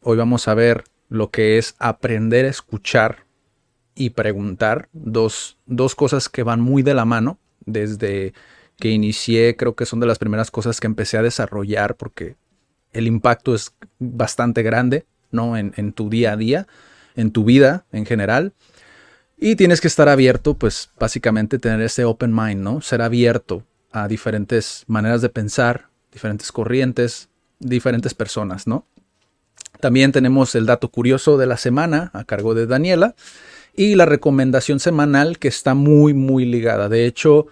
Hoy vamos a ver lo que es aprender a escuchar y preguntar, dos, dos cosas que van muy de la mano desde que inicié, creo que son de las primeras cosas que empecé a desarrollar porque el impacto es bastante grande, ¿no? En, tu día a día, en tu vida en general. Y tienes que estar abierto, pues básicamente tener ese open mind, ¿no? Ser abierto a diferentes maneras de pensar, diferentes corrientes, diferentes personas, ¿no? También tenemos el dato curioso de la semana a cargo de Daniela y la recomendación semanal que está muy, muy ligada. De hecho,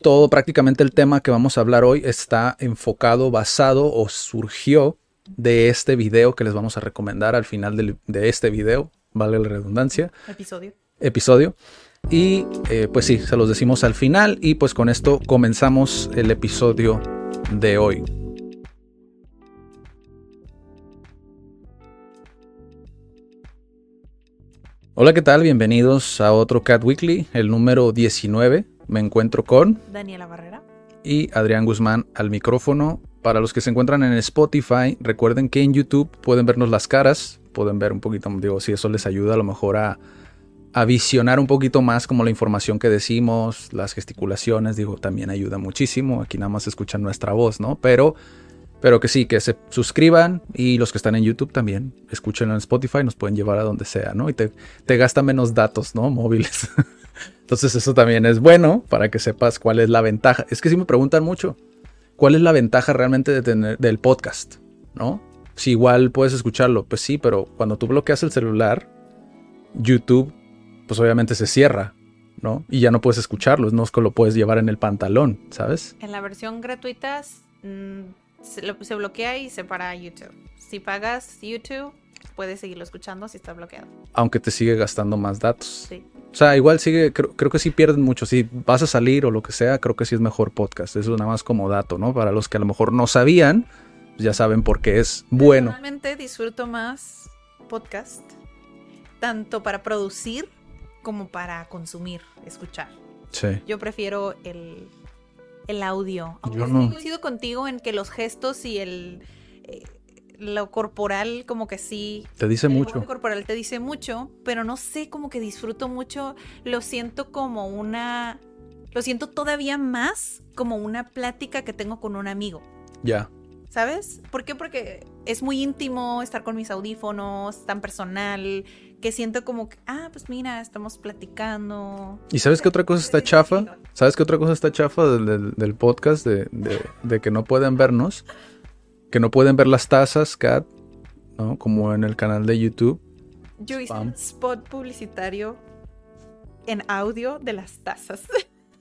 todo prácticamente el tema que vamos a hablar hoy está enfocado, basado o surgió de este video que les vamos a recomendar al final del- de este video, vale la redundancia Episodio. episodio. Y eh, pues sí, se los decimos al final y pues con esto comenzamos el episodio de hoy. Hola, ¿qué tal? Bienvenidos a otro Cat Weekly, el número 19. Me encuentro con Daniela Barrera. y Adrián Guzmán al micrófono. Para los que se encuentran en Spotify, recuerden que en YouTube pueden vernos las caras, pueden ver un poquito, digo, si eso les ayuda a lo mejor a, a visionar un poquito más como la información que decimos, las gesticulaciones, digo, también ayuda muchísimo. Aquí nada más escuchan nuestra voz, ¿no? Pero, pero que sí, que se suscriban y los que están en YouTube también, escuchen en Spotify, nos pueden llevar a donde sea, ¿no? Y te, te gasta menos datos, ¿no? Móviles. Entonces eso también es bueno para que sepas cuál es la ventaja. Es que si me preguntan mucho, ¿cuál es la ventaja realmente de tener del podcast? ¿No? Si igual puedes escucharlo, pues sí, pero cuando tú bloqueas el celular, YouTube, pues obviamente se cierra, ¿no? Y ya no puedes escucharlo, no es que lo puedes llevar en el pantalón, ¿sabes? En la versión gratuita mm, se, lo- se bloquea y se para YouTube. Si pagas YouTube, puedes seguirlo escuchando si está bloqueado. Aunque te sigue gastando más datos. Sí. O sea, igual sigue, creo, creo que sí pierden mucho. Si vas a salir o lo que sea, creo que sí es mejor podcast. Eso nada más como dato, ¿no? Para los que a lo mejor no sabían, pues ya saben por qué es bueno. Personalmente disfruto más podcast, tanto para producir como para consumir, escuchar. Sí. Yo prefiero el, el audio. Aunque Yo no. coincido contigo en que los gestos y el eh, lo corporal como que sí Te dice el mucho. corporal te dice mucho, pero no sé, como que disfruto mucho, lo siento como una, lo siento todavía más como una plática que tengo con un amigo, Ya. ¿sabes? ¿Por qué? Porque es muy íntimo estar con mis audífonos, tan personal, que siento como que, ah, pues mira, estamos platicando. ¿Y sabes qué otra cosa está chafa? ¿Sabes qué otra cosa está chafa del, del- del podcast? De, de- de que no pueden vernos. Que no pueden ver las tazas, Kat. ¿no? Como en el canal de YouTube. Yo hice Spam. un spot publicitario en audio de las tazas.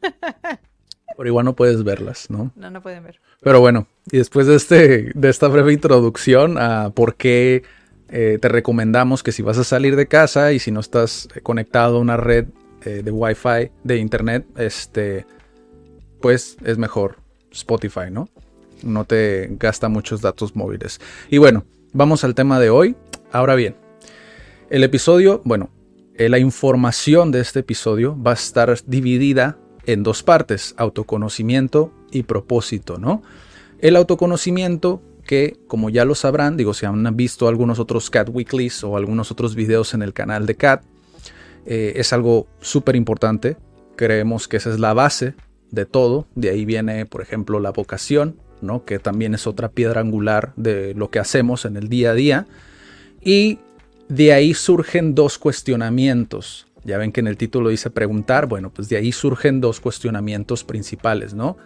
Pero igual no puedes verlas, ¿no? no, no pueden ver. Pero bueno, y después de, este, de esta breve introducción a por qué eh, te recomendamos que si vas a salir de casa y si no estás conectado a una red eh, de Wi-Fi, de internet, este, pues es mejor Spotify, ¿no? No te gasta muchos datos móviles. Y bueno, vamos al tema de hoy. Ahora bien, el episodio, bueno, eh, la información de este episodio va a estar dividida en dos partes, autoconocimiento y propósito, ¿no? El autoconocimiento que, como ya lo sabrán, digo, si han visto algunos otros Cat Weeklies o algunos otros videos en el canal de Cat, eh, es algo súper importante. Creemos que esa es la base de todo. De ahí viene, por ejemplo, la vocación, ¿no? Que también es otra piedra angular de lo que hacemos en el día a día. Y de ahí surgen dos cuestionamientos. Ya ven que en el título dice preguntar. Bueno, pues de ahí surgen dos cuestionamientos principales, ¿no?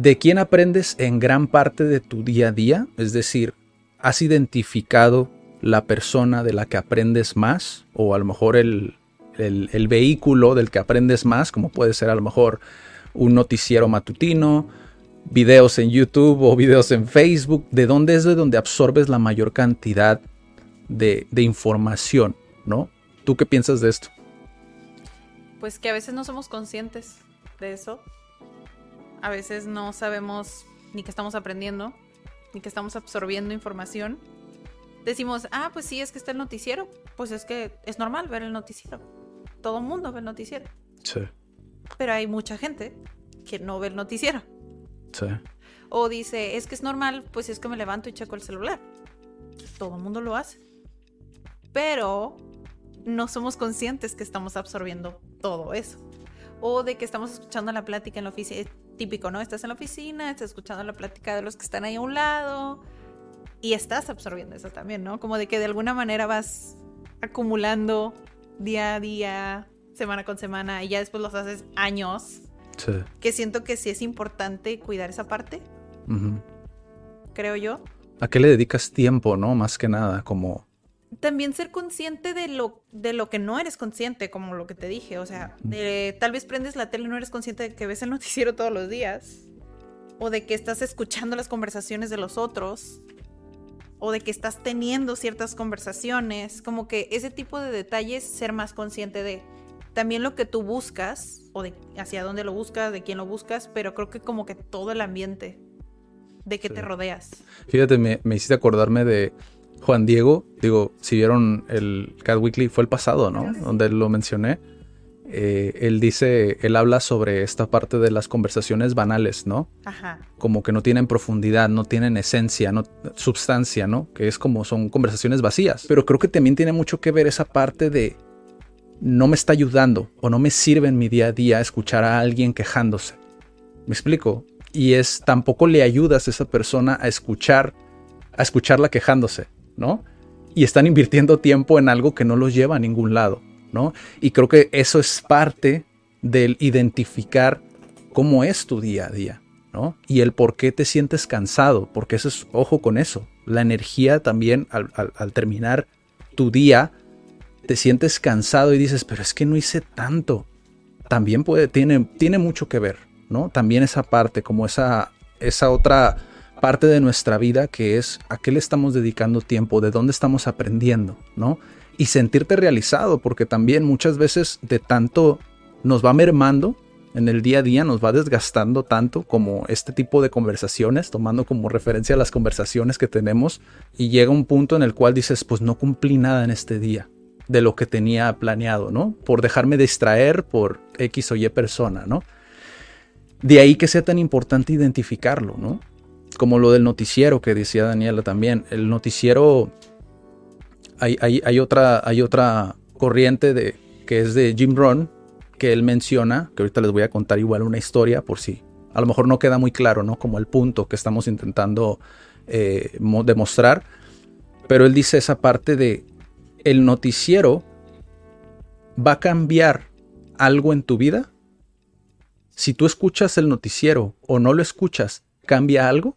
¿De quién aprendes en gran parte de tu día a día? Es decir, ¿has identificado la persona de la que aprendes más? O a lo mejor el, el, vehículo del que aprendes más, como puede ser a lo mejor un noticiero matutino, videos en YouTube o videos en Facebook, ¿de dónde es de donde absorbes la mayor cantidad de, de información, ¿no? ¿Tú qué piensas de esto? Pues que a veces no somos conscientes de eso. A veces no sabemos ni que estamos aprendiendo, ni que estamos absorbiendo información. Decimos, ah, pues sí, es que está el noticiero. Pues es que es normal ver el noticiero. Todo el mundo ve el noticiero. Sí. Pero hay mucha gente que no ve el noticiero. Sí. O dice, es que es normal, pues es que me levanto y checo el celular. Todo el mundo lo hace. Pero no somos conscientes que estamos absorbiendo todo eso. O de que estamos escuchando la plática en la oficina. Típico, ¿no? Estás en la oficina, estás escuchando la plática de los que están ahí a un lado. Y estás absorbiendo eso también, ¿no? Como de que de alguna manera vas acumulando día a día, semana con semana, y ya después los haces años. Sí. Que siento que sí es importante cuidar esa parte, creo yo. ¿A qué le dedicas tiempo, no? Más que nada, como... también ser consciente de lo, de lo que no eres consciente, como lo que te dije. O sea, de- tal vez prendes la tele y no eres consciente de que ves el noticiero todos los días. O de que estás escuchando las conversaciones de los otros. O de que estás teniendo ciertas conversaciones. Como que ese tipo de detalles, ser más consciente de también lo que tú buscas. O de hacia dónde lo buscas, de quién lo buscas. Pero creo que como que todo el ambiente de que Sí. te rodeas. Fíjate, me, me hiciste acordarme de Juan Diego. Digo, si vieron el Cat Weekly, fue el pasado, ¿no? Donde lo mencioné. Eh, él dice, él habla sobre esta parte de las conversaciones banales, ¿no? Ajá. Como que no tienen profundidad, no tienen esencia, no substancia, ¿no? Que es como son conversaciones vacías. Pero creo que también tiene mucho que ver esa parte de no me está ayudando o no me sirve en mi día a día escuchar a alguien quejándose. ¿Me explico? Y es tampoco le ayudas a esa persona a escuchar a escucharla quejándose, ¿no? Y están invirtiendo tiempo en algo que no los lleva a ningún lado, ¿no? Y creo que eso es parte del identificar cómo es tu día a día, ¿no? Y el por qué te sientes cansado, porque eso es, ojo con eso, la energía también al, al- al terminar tu día, te sientes cansado y dices, pero es que no hice tanto. También puede, tiene, tiene mucho que ver, ¿no? También esa parte, como esa, esa otra parte de nuestra vida que es a qué le estamos dedicando tiempo, de dónde estamos aprendiendo, ¿no? Y sentirte realizado, porque también muchas veces de tanto nos va mermando en el día a día, nos va desgastando tanto como este tipo de conversaciones, tomando como referencia las conversaciones que tenemos, y llega un punto en el cual dices, pues no cumplí nada en este día de lo que tenía planeado, ¿no? Por dejarme distraer por X o Y persona, ¿no? De ahí que sea tan importante identificarlo, ¿no? Como lo del noticiero que decía Daniela también. El noticiero. Hay, hay, otra, hay otra corriente de, que es de Jim Rohn, que él menciona, que ahorita les voy a contar igual una historia por si a lo mejor no queda muy claro, ¿no? Como el punto que estamos intentando eh, mo- demostrar. Pero él dice esa parte de el noticiero va a cambiar algo en tu vida. Si tú escuchas el noticiero o no lo escuchas, ¿cambia algo?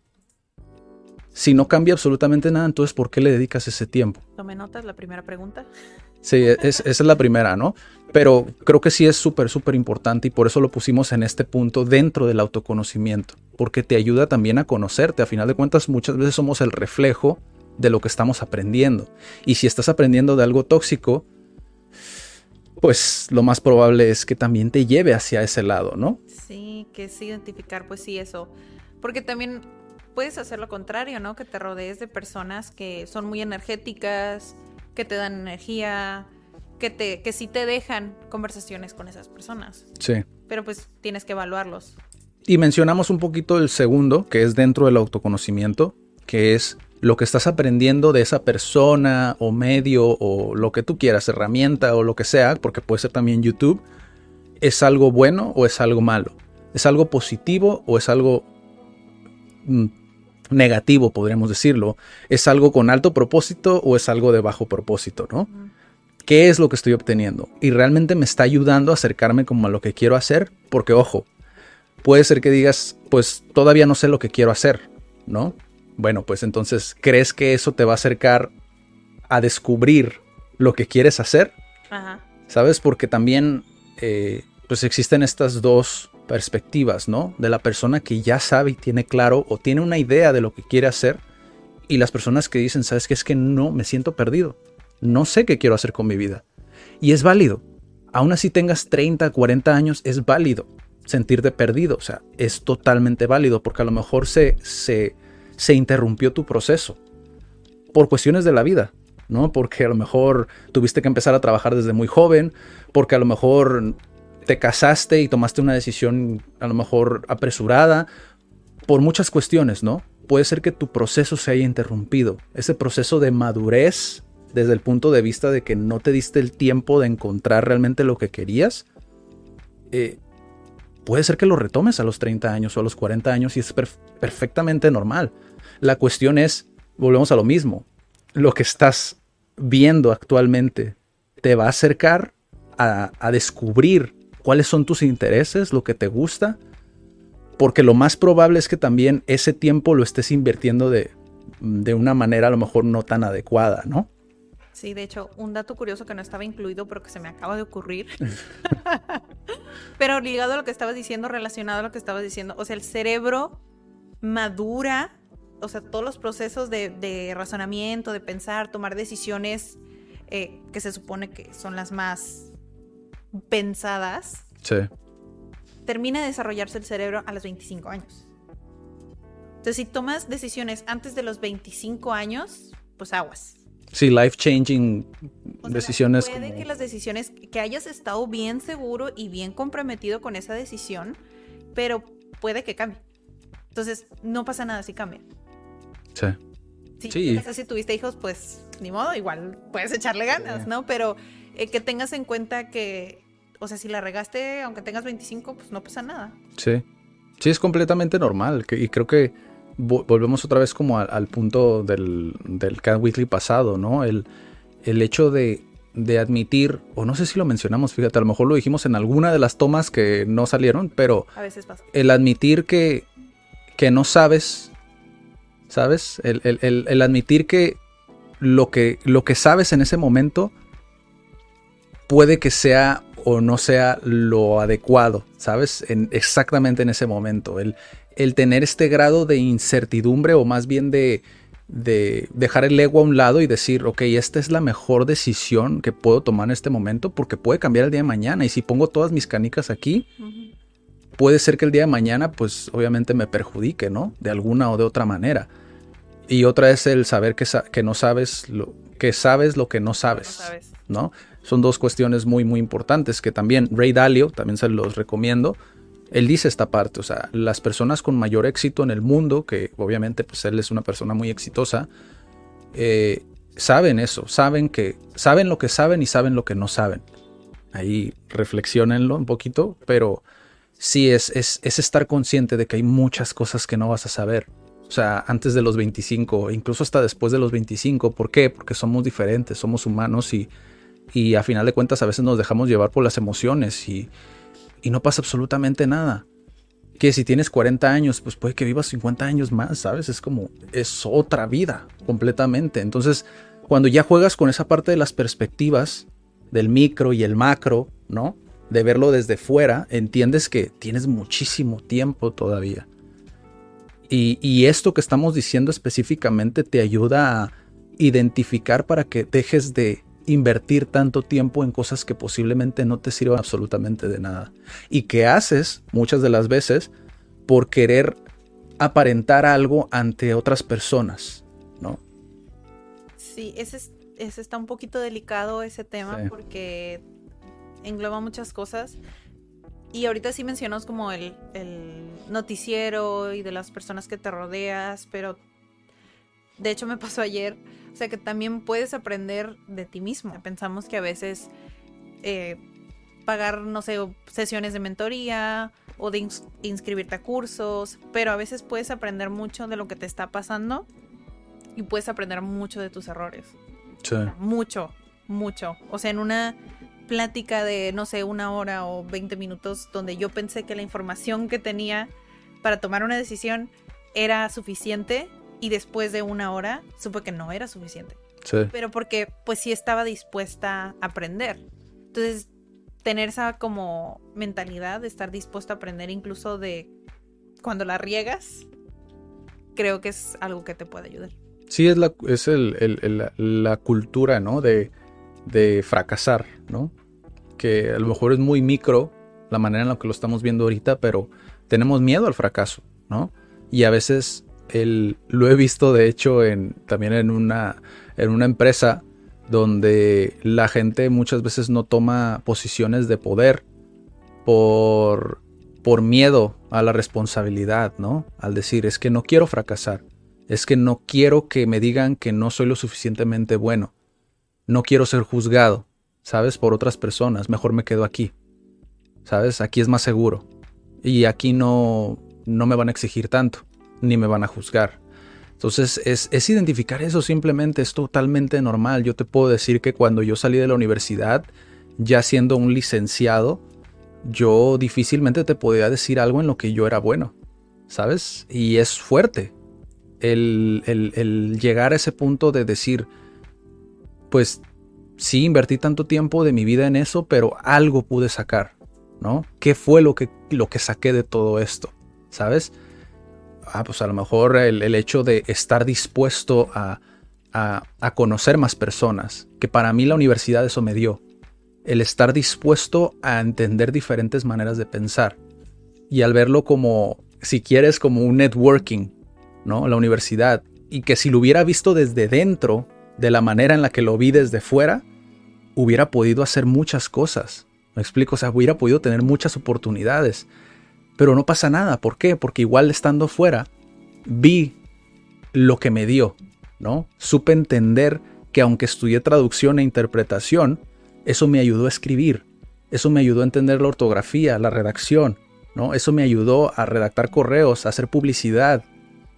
Si no cambia absolutamente nada, entonces ¿por qué le dedicas ese tiempo? Tome notas, la primera pregunta. Sí, es- esa es la primera, ¿no? Pero creo que sí es súper, súper importante y por eso lo pusimos en este punto dentro del autoconocimiento, porque te ayuda también a conocerte. A final de cuentas, muchas veces somos el reflejo de lo que estamos aprendiendo. Y si estás aprendiendo de algo tóxico, pues lo más probable es que también te lleve hacia ese lado, ¿no? Sí, que es identificar, pues sí, eso. Porque también puedes hacer lo contrario, ¿no? Que te rodees de personas que son muy energéticas, que te dan energía, que, te, que sí te dejan conversaciones con esas personas. Sí. Pero pues tienes que evaluarlos. Y mencionamos un poquito el segundo, que es dentro del autoconocimiento, que es lo que estás aprendiendo de esa persona o medio o lo que tú quieras, herramienta o lo que sea, porque puede ser también YouTube, ¿es algo bueno o es algo malo? ¿Es algo positivo o es algo mm, negativo, podríamos decirlo? ¿Es algo con alto propósito o es algo de bajo propósito, no? ¿Qué es lo que estoy obteniendo? Y realmente me está ayudando a acercarme como a lo que quiero hacer, porque ojo, puede ser que digas, pues todavía no sé lo que quiero hacer, ¿no? Bueno, pues entonces, ¿crees que eso te va a acercar a descubrir lo que quieres hacer? Ajá. ¿Sabes? Porque también, eh, pues existen estas dos perspectivas, ¿no? De la persona que ya sabe y tiene claro o tiene una idea de lo que quiere hacer y las personas que dicen, ¿sabes qué? Es que no, me siento perdido. No sé qué quiero hacer con mi vida. Y es válido. Aún así tengas 30, 40 años, es válido sentirte perdido. O sea, es totalmente válido porque a lo mejor se, se, se interrumpió tu proceso por cuestiones de la vida. ¿no? Porque a lo mejor tuviste que empezar a trabajar desde muy joven, porque a lo mejor te casaste y tomaste una decisión a lo mejor apresurada, por muchas cuestiones, ¿no? Puede ser que tu proceso se haya interrumpido, ese proceso de madurez desde el punto de vista de que no te diste el tiempo de encontrar realmente lo que querías, eh, puede ser que lo retomes a los 30 años o a los 40 años y es perfectamente normal. La cuestión es, volvemos a lo mismo, lo que estás viendo actualmente te va a acercar a, descubrir cuáles son tus intereses, lo que te gusta, porque lo más probable es que también ese tiempo lo estés invirtiendo de, de una manera a lo mejor no tan adecuada, ¿no? Sí, de hecho, un dato curioso que no estaba incluido, pero que se me acaba de ocurrir. pero ligado a lo que estabas diciendo, relacionado a lo que estabas diciendo, o sea, el cerebro madura o sea, todos los procesos de, razonamiento, de pensar, tomar decisiones eh, que se supone que son las más pensadas, sí. termina de desarrollarse el cerebro a los 25 años. Entonces, si tomas decisiones antes de los 25 años, pues aguas. Sí, life changing decisiones. puede que las decisiones, que hayas estado bien seguro y bien comprometido con esa decisión, pero puede que cambie. Entonces, no pasa nada si cambia. Sí. Sí. Si tuviste hijos, pues ni modo, igual puedes echarle ganas, ¿no? Pero eh, que tengas en cuenta que, o sea, si la regaste, aunque tengas 25, pues no pasa nada. Sí. Sí, es completamente normal. y creo que volvemos otra vez como al, punto del, del Cat Weekly pasado, ¿no? El, el hecho de, de admitir, o no sé si lo mencionamos, fíjate, a lo mejor lo dijimos en alguna de las tomas que no salieron, pero a veces pasa. el admitir que, que no sabes ¿sabes? El, admitir que lo, que lo que sabes en ese momento puede que sea o no sea lo adecuado, ¿sabes? En, exactamente en ese momento. El, el tener este grado de incertidumbre o más bien de, de dejar el ego a un lado y decir, ok, esta es la mejor decisión que puedo tomar en este momento porque puede cambiar el día de mañana y si pongo todas mis canicas aquí, puede ser que el día de mañana pues obviamente me perjudique, ¿no? De alguna o de otra manera. Y otra es el saber que, que no sabes lo que sabes lo que no sabes, no Son dos cuestiones muy muy importantes que también Ray Dalio, también se los recomiendo, él dice esta parte, o sea, las personas con mayor éxito en el mundo, que obviamente pues él es una persona muy exitosa, eh, saben eso, saben que saben lo que saben y saben lo que no saben. Ahí reflexionenlo un poquito, pero sí es, es, es estar consciente de que hay muchas cosas que no vas a saber o sea, antes de los 25, incluso hasta después de los 25. ¿Por qué? Porque somos diferentes, somos humanos y, y a final de cuentas a veces nos dejamos llevar por las emociones y, y no pasa absolutamente nada. Que si tienes 40 años, pues puede que vivas 50 años más, ¿sabes? Es como, es otra vida completamente. Entonces, cuando ya juegas con esa parte de las perspectivas, del micro y el macro, ¿no? De verlo desde fuera, entiendes que tienes muchísimo tiempo todavía. Y, esto que estamos diciendo específicamente te ayuda a identificar para que dejes de invertir tanto tiempo en cosas que posiblemente no te sirvan absolutamente de nada. Y que haces muchas de las veces por querer aparentar algo ante otras personas, ¿no? Sí, ese, está un poquito delicado ese tema porque engloba muchas cosas. Y ahorita sí mencionas como el, noticiero y de las personas que te rodeas, pero de hecho me pasó ayer, o sea que también puedes aprender de ti mismo. Pensamos que a veces eh, pagar, no sé, sesiones de mentoría o de inscribirte a cursos, pero a veces puedes aprender mucho de lo que te está pasando y puedes aprender mucho de tus errores. Sí. Mucho, mucho. O sea, en una plática de, no sé, una hora o 20 minutos donde yo pensé que la información que tenía para tomar una decisión era suficiente y después de una hora supe que no era suficiente. Sí. Pero porque pues sí estaba dispuesta a aprender. Entonces, tener esa como mentalidad de estar dispuesto a aprender incluso de cuando la riegas, creo que es algo que te puede ayudar. Sí, es la, es la cultura, ¿no? De, de fracasar, ¿no? Que a lo mejor es muy micro la manera en la que lo estamos viendo ahorita, pero tenemos miedo al fracaso, ¿no? Y a veces el, lo he visto, de hecho, en, también en una, en una empresa donde la gente muchas veces no toma posiciones de poder por, por miedo a la responsabilidad, ¿no? Al decir, es que no quiero fracasar, es que no quiero que me digan que no soy lo suficientemente bueno, no quiero ser juzgado, ¿sabes? Por otras personas, mejor me quedo aquí, ¿sabes? Aquí es más seguro y aquí no, no me van a exigir tanto, ni me van a juzgar. Entonces es, es, identificar eso simplemente, es totalmente normal. Yo te puedo decir que cuando yo salí de la universidad, ya siendo un licenciado, yo difícilmente te podía decir algo en lo que yo era bueno, ¿sabes? Y es fuerte el, el, llegar a ese punto de decir, pues sí, invertí tanto tiempo de mi vida en eso, pero algo pude sacar, ¿no? ¿Qué fue lo que, lo que saqué de todo esto? ¿Sabes? Ah, pues a lo mejor el, hecho de estar dispuesto a, a, conocer más personas, que para mí la universidad eso me dio. El estar dispuesto a entender diferentes maneras de pensar. Y al verlo como, si quieres, como un networking, ¿no? La universidad. Y que si lo hubiera visto desde dentro, de la manera en la que lo vi desde fuera, hubiera podido hacer muchas cosas. Me explico, o sea, hubiera podido tener muchas oportunidades. Pero no pasa nada. ¿Por qué? Porque igual estando fuera, vi lo que me dio, ¿no? Supe entender que aunque estudié traducción e interpretación, eso me ayudó a escribir, eso me ayudó a entender la ortografía, la redacción, ¿no? Eso me ayudó a redactar correos, a hacer publicidad,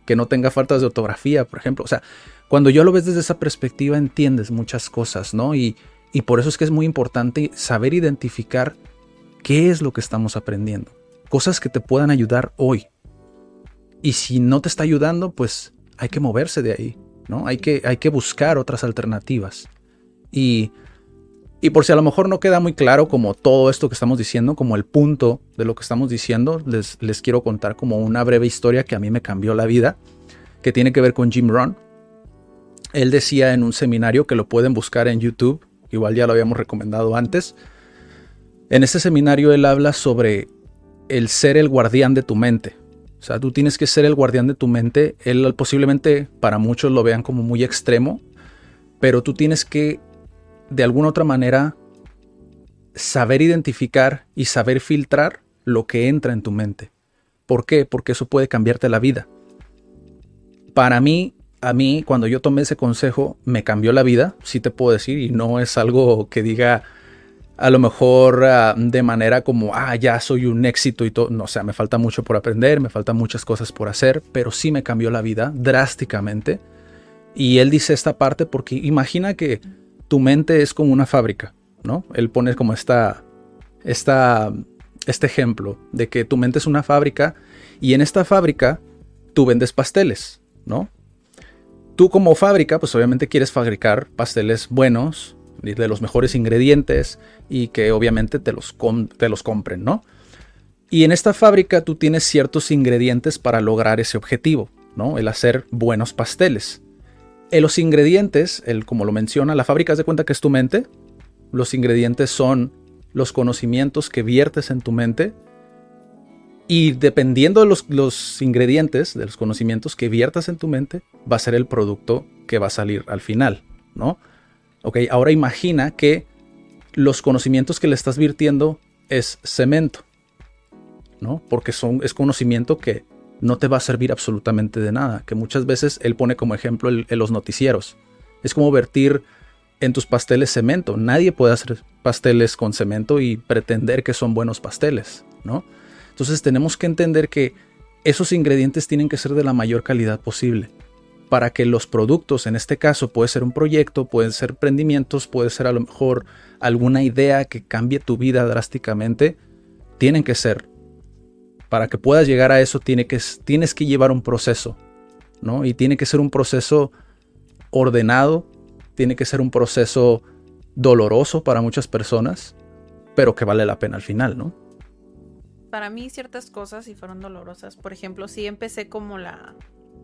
que no tenga faltas de ortografía, por ejemplo. O sea, cuando yo lo ves desde esa perspectiva entiendes muchas cosas, ¿no? Y, y por eso es que es muy importante saber identificar qué es lo que estamos aprendiendo cosas que te puedan ayudar hoy. Y si no te está ayudando, pues hay que moverse de ahí, ¿no? Hay que, hay que buscar otras alternativas. Y, y por si a lo mejor no queda muy claro como todo esto que estamos diciendo, como el punto de lo que estamos diciendo, les, les quiero contar como una breve historia que a mí me cambió la vida, que tiene que ver con Jim Rohn. Él decía en un seminario que lo pueden buscar en YouTube, igual ya lo habíamos recomendado antes. En ese seminario él habla sobre el ser el guardián de tu mente. O sea, tú tienes que ser el guardián de tu mente. Él posiblemente para muchos lo vean como muy extremo, pero tú tienes que de alguna otra manera saber identificar y saber filtrar lo que entra en tu mente. ¿Por qué? Porque eso puede cambiarte la vida. Para mí, a mí, cuando yo tomé ese consejo, me cambió la vida, sí te puedo decir, y no es algo que diga, a lo mejor ah, de manera como, ah, ya soy un éxito y todo. No, sea, me falta mucho por aprender, me faltan muchas cosas por hacer, pero sí me cambió la vida drásticamente. Y él dice esta parte porque imagina que tu mente es como una fábrica, ¿no? Él pone como esta, esta, este ejemplo de que tu mente es una fábrica y en esta fábrica tú vendes pasteles, ¿no? Tú como fábrica, pues obviamente quieres fabricar pasteles buenos, de los mejores ingredientes y que obviamente te los, te los compren, ¿no? Y en esta fábrica tú tienes ciertos ingredientes para lograr ese objetivo, ¿no? El hacer buenos pasteles. En los ingredientes, el, como lo menciona, la fábrica de cuenta que es tu mente. Los ingredientes son los conocimientos que viertes en tu mente. Y dependiendo de los, los ingredientes, de los conocimientos que viertas en tu mente, va a ser el producto que va a salir al final, ¿no? Ok, ahora imagina que los conocimientos que le estás virtiendo es cemento, ¿no? Porque son, es conocimiento que no te va a servir absolutamente de nada, que muchas veces él pone como ejemplo en los noticieros. Es como vertir en tus pasteles cemento. Nadie puede hacer pasteles con cemento y pretender que son buenos pasteles, ¿no? Entonces tenemos que entender que esos ingredientes tienen que ser de la mayor calidad posible para que los productos, en este caso puede ser un proyecto, pueden ser emprendimientos, puede ser a lo mejor alguna idea que cambie tu vida drásticamente, tienen que ser. Para que puedas llegar a eso que, tienes que llevar un proceso, ¿no? Y tiene que ser un proceso ordenado, tiene que ser un proceso doloroso para muchas personas, pero que vale la pena al final, ¿no? Para mí ciertas cosas sí fueron dolorosas. Por ejemplo, sí empecé como la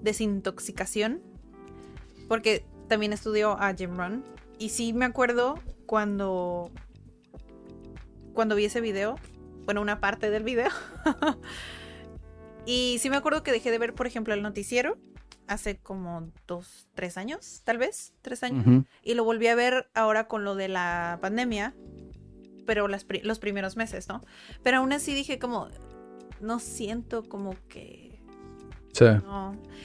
desintoxicación, porque también estudió a Jim Run. Y sí me acuerdo cuando, cuando vi ese video, bueno, una parte del video. y sí me acuerdo que dejé de ver, por ejemplo, el noticiero hace como dos, tres años, tal vez, tres años. Y lo volví a ver ahora con lo de la pandemia, pero los primeros meses, ¿no? Pero aún así dije como, no siento como que... Sí.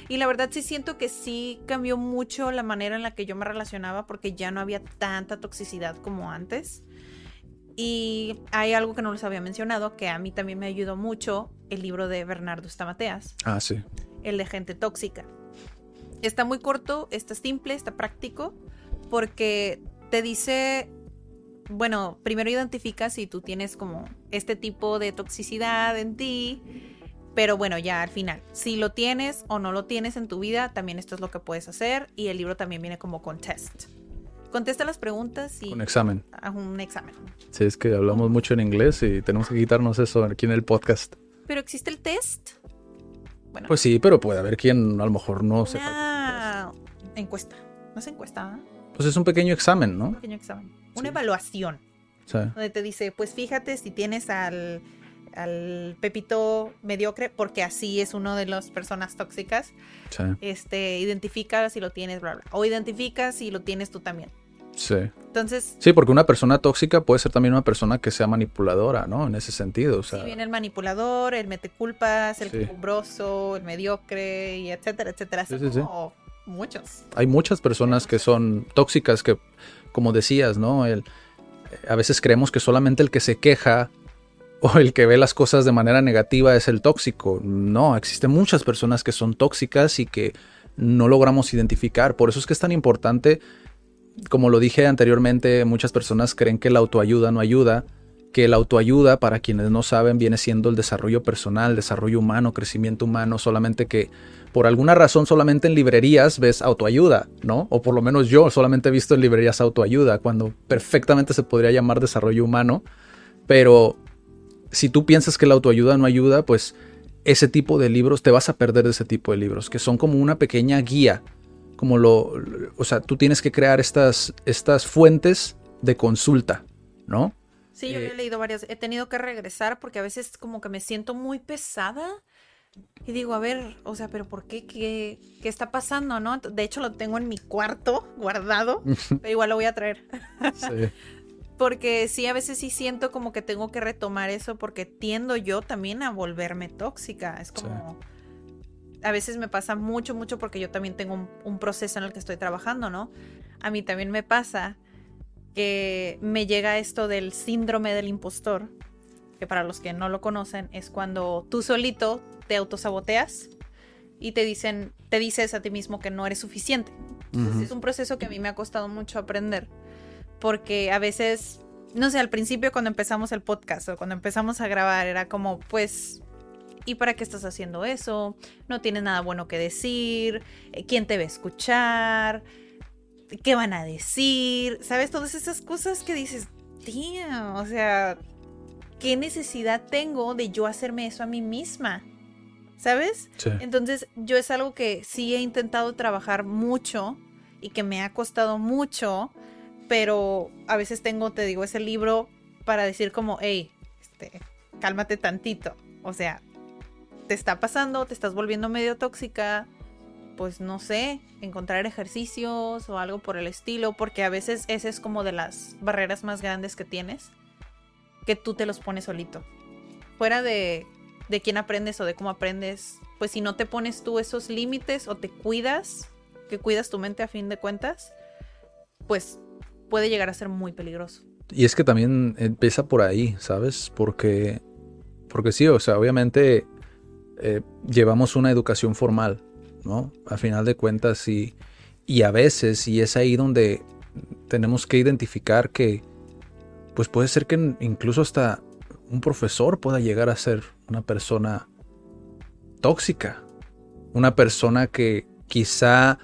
Y la verdad sí siento que sí cambió mucho la manera en la que yo me relacionaba porque ya no había tanta toxicidad como antes. Y hay algo que no les había mencionado, que a mí también me ayudó mucho, el libro de Bernardo Stamateas. Ah, sí. El de gente tóxica. Está muy corto, está simple, está práctico, porque te dice, bueno, primero identifica si tú tienes como este tipo de toxicidad en ti, pero bueno, ya al final, si lo tienes o no lo tienes en tu vida, también esto es lo que puedes hacer y el libro también viene como con test. Contesta las preguntas y... Un examen. un examen. Sí, es que hablamos mucho en inglés y tenemos que quitarnos eso aquí en el podcast. Pero existe el test. Pues sí, pero puede haber quien a lo mejor no se sepa. encuesta. No es encuesta. ¿eh? Pues es un pequeño examen, ¿no? Un pequeño examen. Una evaluación. Sí. Donde te dice, pues fíjate si tienes al, al Pepito mediocre, porque así es uno de las personas tóxicas. Sí. Este, identifica si lo tienes, bla, bla. O identifica si lo tienes tú también. Sí. Entonces. Sí, porque una persona tóxica puede ser también una persona que sea manipuladora, ¿no? En ese sentido. O sea... Sí, viene el manipulador, el mete culpas, el sí. el mediocre, y etcétera, etcétera. Sí, sí, muchos. Hay muchas personas que son tóxicas que, como decías, ¿no? El, a veces creemos que solamente el que se queja o el que ve las cosas de manera negativa es el tóxico. No, existen muchas personas que son tóxicas y que no logramos identificar. Por eso es que es tan importante como lo dije anteriormente, muchas personas creen que la autoayuda no ayuda, que la autoayuda, para quienes no saben, viene siendo el desarrollo personal, desarrollo humano, crecimiento humano, solamente que por alguna razón solamente en librerías ves autoayuda, ¿no? O por lo menos yo solamente he visto en librerías autoayuda, cuando perfectamente se podría llamar desarrollo humano, pero si tú piensas que la autoayuda no ayuda, pues ese tipo de libros, te vas a perder de ese tipo de libros, que son como una pequeña guía como lo, o sea, tú tienes que crear estas, estas fuentes de consulta, ¿no? Sí, yo he eh, leído varias, he tenido que regresar porque a veces como que me siento muy pesada y digo, a ver, o sea, pero ¿por qué? ¿Qué, qué está pasando, no? De hecho lo tengo en mi cuarto guardado, pero igual lo voy a traer. Sí. Porque sí, a veces sí siento como que tengo que retomar eso porque tiendo yo también a volverme tóxica, es como a veces me pasa mucho, mucho porque yo también tengo un, proceso en el que estoy trabajando, ¿no? A mí también me pasa que me llega esto del síndrome del impostor, que para los que no lo conocen es cuando tú solito te autosaboteas y te dicen, te dices a ti mismo que no eres suficiente. Es un proceso que a mí me ha costado mucho aprender, porque a veces, no sé, al principio cuando empezamos el podcast o cuando empezamos a grabar era como, pues ¿Y para qué estás haciendo eso? No tienes nada bueno que decir. Eh, ¿Quién te va a escuchar? ¿Qué van a decir? ¿Sabes? Todas esas cosas que dices, tía, o sea, ¿qué necesidad tengo de yo hacerme eso a mí misma? ¿Sabes? Entonces, yo es algo que sí he intentado trabajar mucho y que me ha costado mucho, pero a veces tengo, te digo, ese libro para decir como, hey, este, cálmate tantito. O sea, te está pasando, te estás volviendo medio tóxica, pues no sé, encontrar ejercicios o algo por el estilo, porque a veces esa es como de las barreras más grandes que tienes, que tú te los pones solito. Fuera de, de quién aprendes o de cómo aprendes, pues si no te pones tú esos límites o te cuidas, que cuidas tu mente a fin de cuentas, pues puede llegar a ser muy peligroso. Y es que también empieza por ahí, ¿sabes? Porque, porque sí, o sea, obviamente eh, llevamos una educación formal, ¿no? A final de cuentas, y, y a veces, y es ahí donde tenemos que identificar que, pues puede ser que incluso hasta un profesor pueda llegar a ser una persona tóxica, una persona que quizá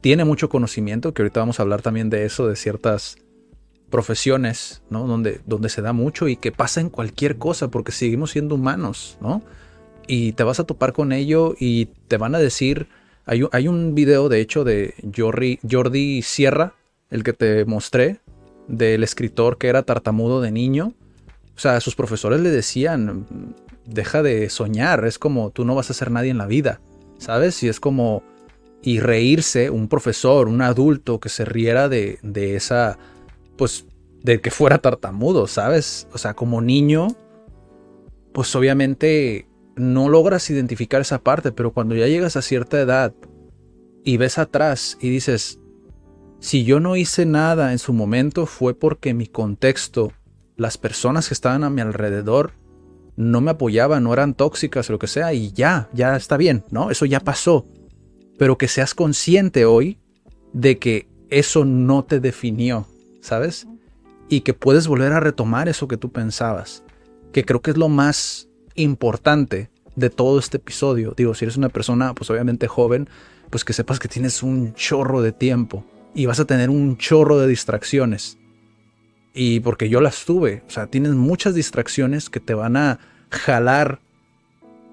tiene mucho conocimiento, que ahorita vamos a hablar también de eso, de ciertas profesiones, ¿no? Donde, donde se da mucho y que pasa en cualquier cosa porque seguimos siendo humanos, ¿no? Y te vas a topar con ello y te van a decir, hay, un- hay un video de hecho de Jordi, Jordi Sierra, el que te mostré, del escritor que era tartamudo de niño. O sea, sus profesores le decían, deja de soñar, es como tú no vas a ser nadie en la vida, ¿sabes? Y es como, y reírse, un profesor, un adulto que se riera de, de esa, pues, de que fuera tartamudo, ¿sabes? O sea, como niño, pues obviamente no logras identificar esa parte, pero cuando ya llegas a cierta edad y ves atrás y dices, si yo no hice nada en su momento fue porque mi contexto, las personas que estaban a mi alrededor, no me apoyaban, no eran tóxicas lo que sea, y ya, ya está bien, ¿no? Eso ya pasó. Pero que seas consciente hoy de que eso no te definió, ¿sabes? Y que puedes volver a retomar eso que tú pensabas. Que creo que es lo más importante de todo este episodio. Digo, si eres una persona, pues obviamente joven, pues que sepas que tienes un chorro de tiempo y vas a tener un chorro de distracciones. Y porque yo las tuve, o sea, tienes muchas distracciones que te van a jalar,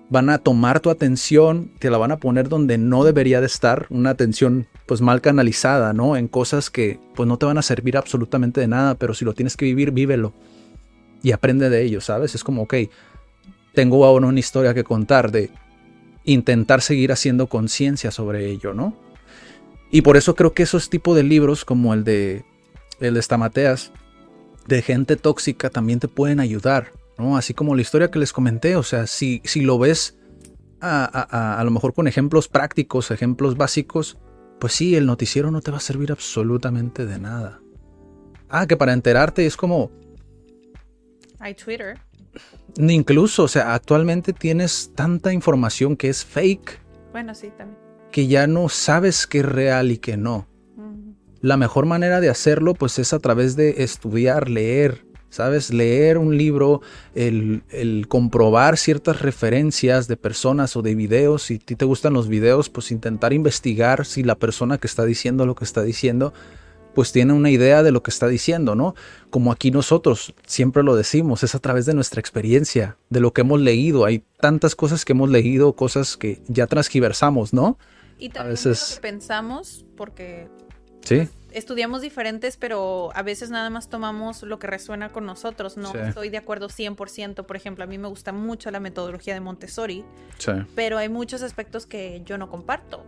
van a tomar tu atención, te la van a poner donde no debería de estar, una atención pues mal canalizada, ¿no? En cosas que pues no te van a servir absolutamente de nada, pero si lo tienes que vivir, vívelo y aprende de ello, ¿sabes? Es como, ok, tengo ahora una historia que contar de intentar seguir haciendo conciencia sobre ello, ¿no? Y por eso creo que esos tipos de libros como el de el de Stamateas, de gente tóxica, también te pueden ayudar, ¿no? Así como la historia que les comenté, o sea, si, si lo ves a, a, a, a lo mejor con ejemplos prácticos, ejemplos básicos, pues sí, el noticiero no te va a servir absolutamente de nada. Ah, que para enterarte es como, Hay Twitter. incluso, o sea, actualmente tienes tanta información que es fake, Bueno, sí, también. que ya no sabes qué es real y qué no. La mejor manera de hacerlo pues es a través de estudiar, leer, ¿sabes? Leer un libro, el, el comprobar ciertas referencias de personas o de videos. Si a ti te gustan los videos, pues intentar investigar si la persona que está diciendo lo que está diciendo pues tiene una idea de lo que está diciendo, ¿no? Como aquí nosotros siempre lo decimos, es a través de nuestra experiencia, de lo que hemos leído. Hay tantas cosas que hemos leído, cosas que ya transgiversamos, ¿no? Y también veces- lo que pensamos, porque Sí. Estudiamos diferentes, pero a veces nada más tomamos lo que resuena con nosotros. No Sí. estoy de acuerdo 100%. Por ejemplo, a mí me gusta mucho la metodología de Montessori, Sí. pero hay muchos aspectos que yo no comparto.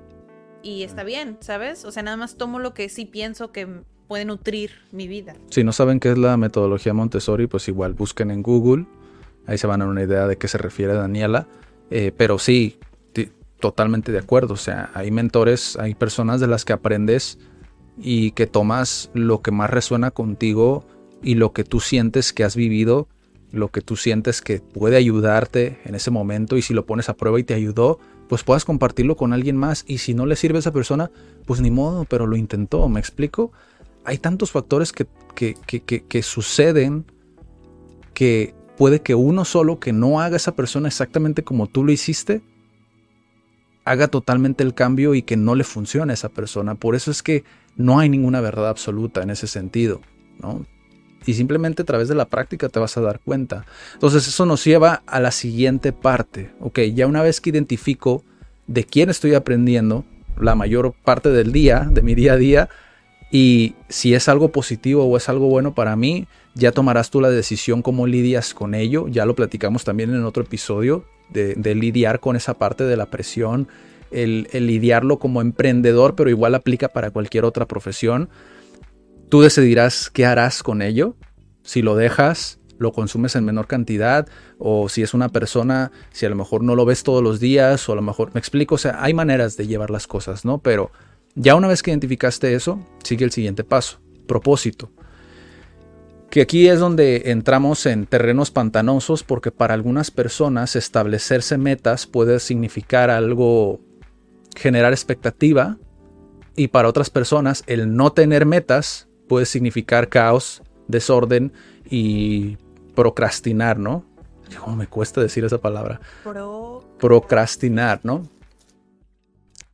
Y está bien, ¿sabes? O sea, nada más tomo lo que sí pienso que puede nutrir mi vida. Si no saben qué es la metodología Montessori, pues igual busquen en Google. Ahí se van a dar una idea de qué se refiere Daniela. Eh, pero sí, totalmente de acuerdo. O sea, hay mentores, hay personas de las que aprendes y que tomas lo que más resuena contigo y lo que tú sientes que has vivido, lo que tú sientes que puede ayudarte en ese momento y si lo pones a prueba y te ayudó, pues puedas compartirlo con alguien más y si no le sirve a esa persona, pues ni modo, pero lo intentó, ¿me explico? Hay tantos factores que, que, que, que, suceden que puede que uno solo que no haga esa persona exactamente como tú lo hiciste, haga totalmente el cambio y que no le funcione a esa persona. Por eso es que no hay ninguna verdad absoluta en ese sentido, ¿no? Y simplemente a través de la práctica te vas a dar cuenta. Entonces eso nos lleva a la siguiente parte. Ok, ya una vez que identifico de quién estoy aprendiendo la mayor parte del día, de mi día a día, y si es algo positivo o es algo bueno para mí, ya tomarás tú la decisión cómo lidias con ello. Ya lo platicamos también en otro episodio de, lidiar con esa parte de la presión, el, el lidiarlo como emprendedor, pero igual aplica para cualquier otra profesión. Tú decidirás qué harás con ello. Si lo dejas, lo consumes en menor cantidad, o si es una persona, si a lo mejor no lo ves todos los días, o a lo mejor me explico, o sea, hay maneras de llevar las cosas, ¿no? Pero ya una vez que identificaste eso, sigue el siguiente paso, propósito. Que aquí es donde entramos en terrenos pantanosos porque para algunas personas establecerse metas puede significar algo, generar expectativa, y para otras personas el no tener metas puede significar caos, desorden y procrastinar, ¿no? ¿Cómo me cuesta decir esa palabra? Pro... Procrastinar, ¿no?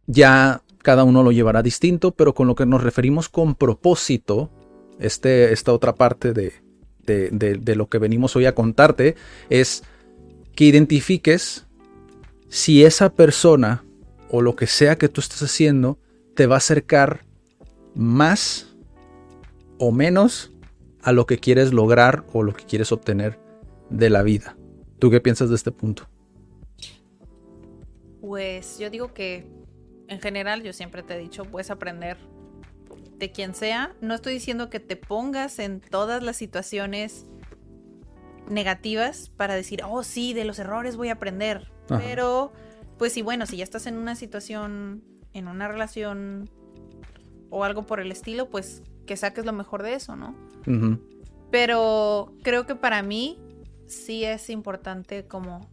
Ya cada uno lo llevará distinto, pero con lo que nos referimos con propósito este, esta otra parte de, de, de lo que venimos hoy a contarte, es que identifiques si esa persona o lo que sea que tú estés haciendo te va a acercar más o menos a lo que quieres lograr o lo que quieres obtener de la vida. ¿Tú qué piensas de este punto? Pues yo digo que en general yo siempre te he dicho, puedes aprender de quien sea. No estoy diciendo que te pongas en todas las situaciones negativas para decir, oh sí, de los errores voy a aprender. Pero, pues sí, bueno, si ya estás en una situación, en una relación o algo por el estilo, pues que saques lo mejor de eso, ¿no? Pero creo que para mí sí es importante como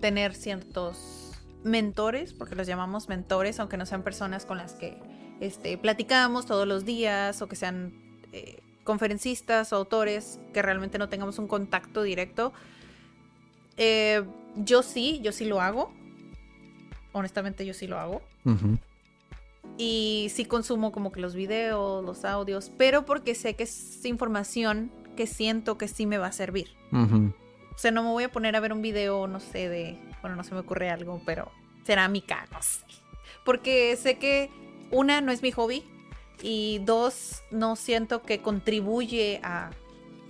tener ciertos mentores, porque los llamamos mentores, aunque no sean personas con las que este, platicamos todos los días o que sean eh, conferencistas o autores que realmente no tengamos un contacto directo. Eh, yo sí, yo sí lo hago. Honestamente, yo sí lo hago. Y sí consumo como que los videos, los audios, pero porque sé que es información que siento que sí me va a servir. O sea, no me voy a poner a ver un video, no sé, de, bueno, no se me ocurre algo, pero cerámica, no sé. Porque sé que una no es mi hobby y dos, no siento que contribuye a,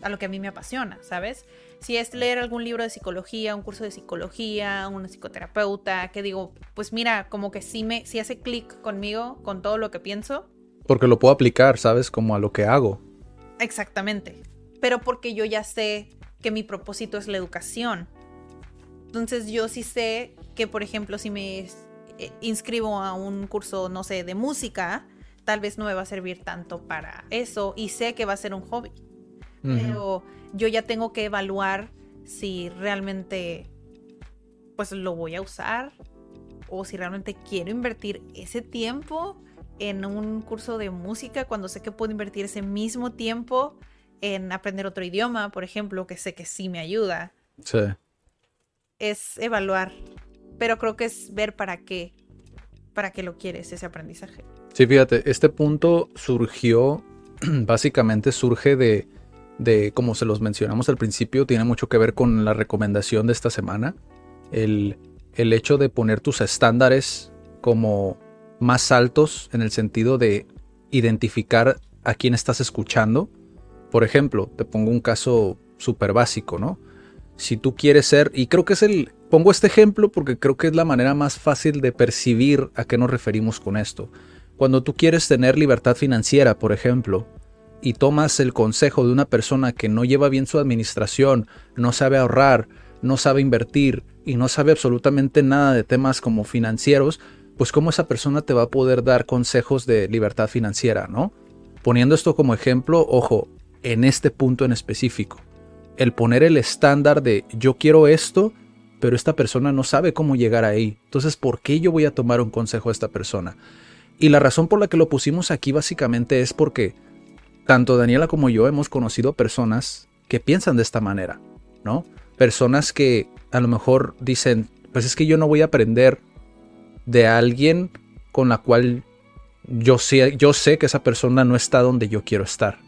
a lo que a mí me apasiona, ¿sabes? si es leer algún libro de psicología, un curso de psicología, una psicoterapeuta, que digo, pues mira, como que sí me, sí hace clic conmigo, con todo lo que pienso. Porque lo puedo aplicar, ¿sabes? Como a lo que hago. Exactamente. Pero porque yo ya sé que mi propósito es la educación. Entonces yo sí sé que, por ejemplo, si me inscribo a un curso, no sé, de música, tal vez no me va a servir tanto para eso y sé que va a ser un hobby. Pero yo ya tengo que evaluar si realmente pues lo voy a usar o si realmente quiero invertir ese tiempo en un curso de música cuando sé que puedo invertir ese mismo tiempo en aprender otro idioma, por ejemplo, que sé que sí me ayuda. Sí. Es evaluar, pero creo que es ver para qué, para qué lo quieres ese aprendizaje. Sí, fíjate, este punto surgió, básicamente surge de, de, como se los mencionamos al principio, tiene mucho que ver con la recomendación de esta semana. El, el hecho de poner tus estándares como más altos en el sentido de identificar a quién estás escuchando. Por ejemplo, te pongo un caso súper básico, ¿no? Si tú quieres ser, y creo que es el, pongo este ejemplo porque creo que es la manera más fácil de percibir a qué nos referimos con esto. Cuando tú quieres tener libertad financiera, por ejemplo, y tomas el consejo de una persona que no lleva bien su administración, no sabe ahorrar, no sabe invertir y no sabe absolutamente nada de temas como financieros, pues cómo esa persona te va a poder dar consejos de libertad financiera, ¿no? Poniendo esto como ejemplo, ojo, en este punto en específico, el poner el estándar de yo quiero esto, pero esta persona no sabe cómo llegar ahí. Entonces, ¿por qué yo voy a tomar un consejo a esta persona? Y la razón por la que lo pusimos aquí básicamente es porque tanto Daniela como yo hemos conocido personas que piensan de esta manera, ¿no? Personas que a lo mejor dicen, pues es que yo no voy a aprender de alguien con la cual yo sé, yo sé que esa persona no está donde yo quiero estar.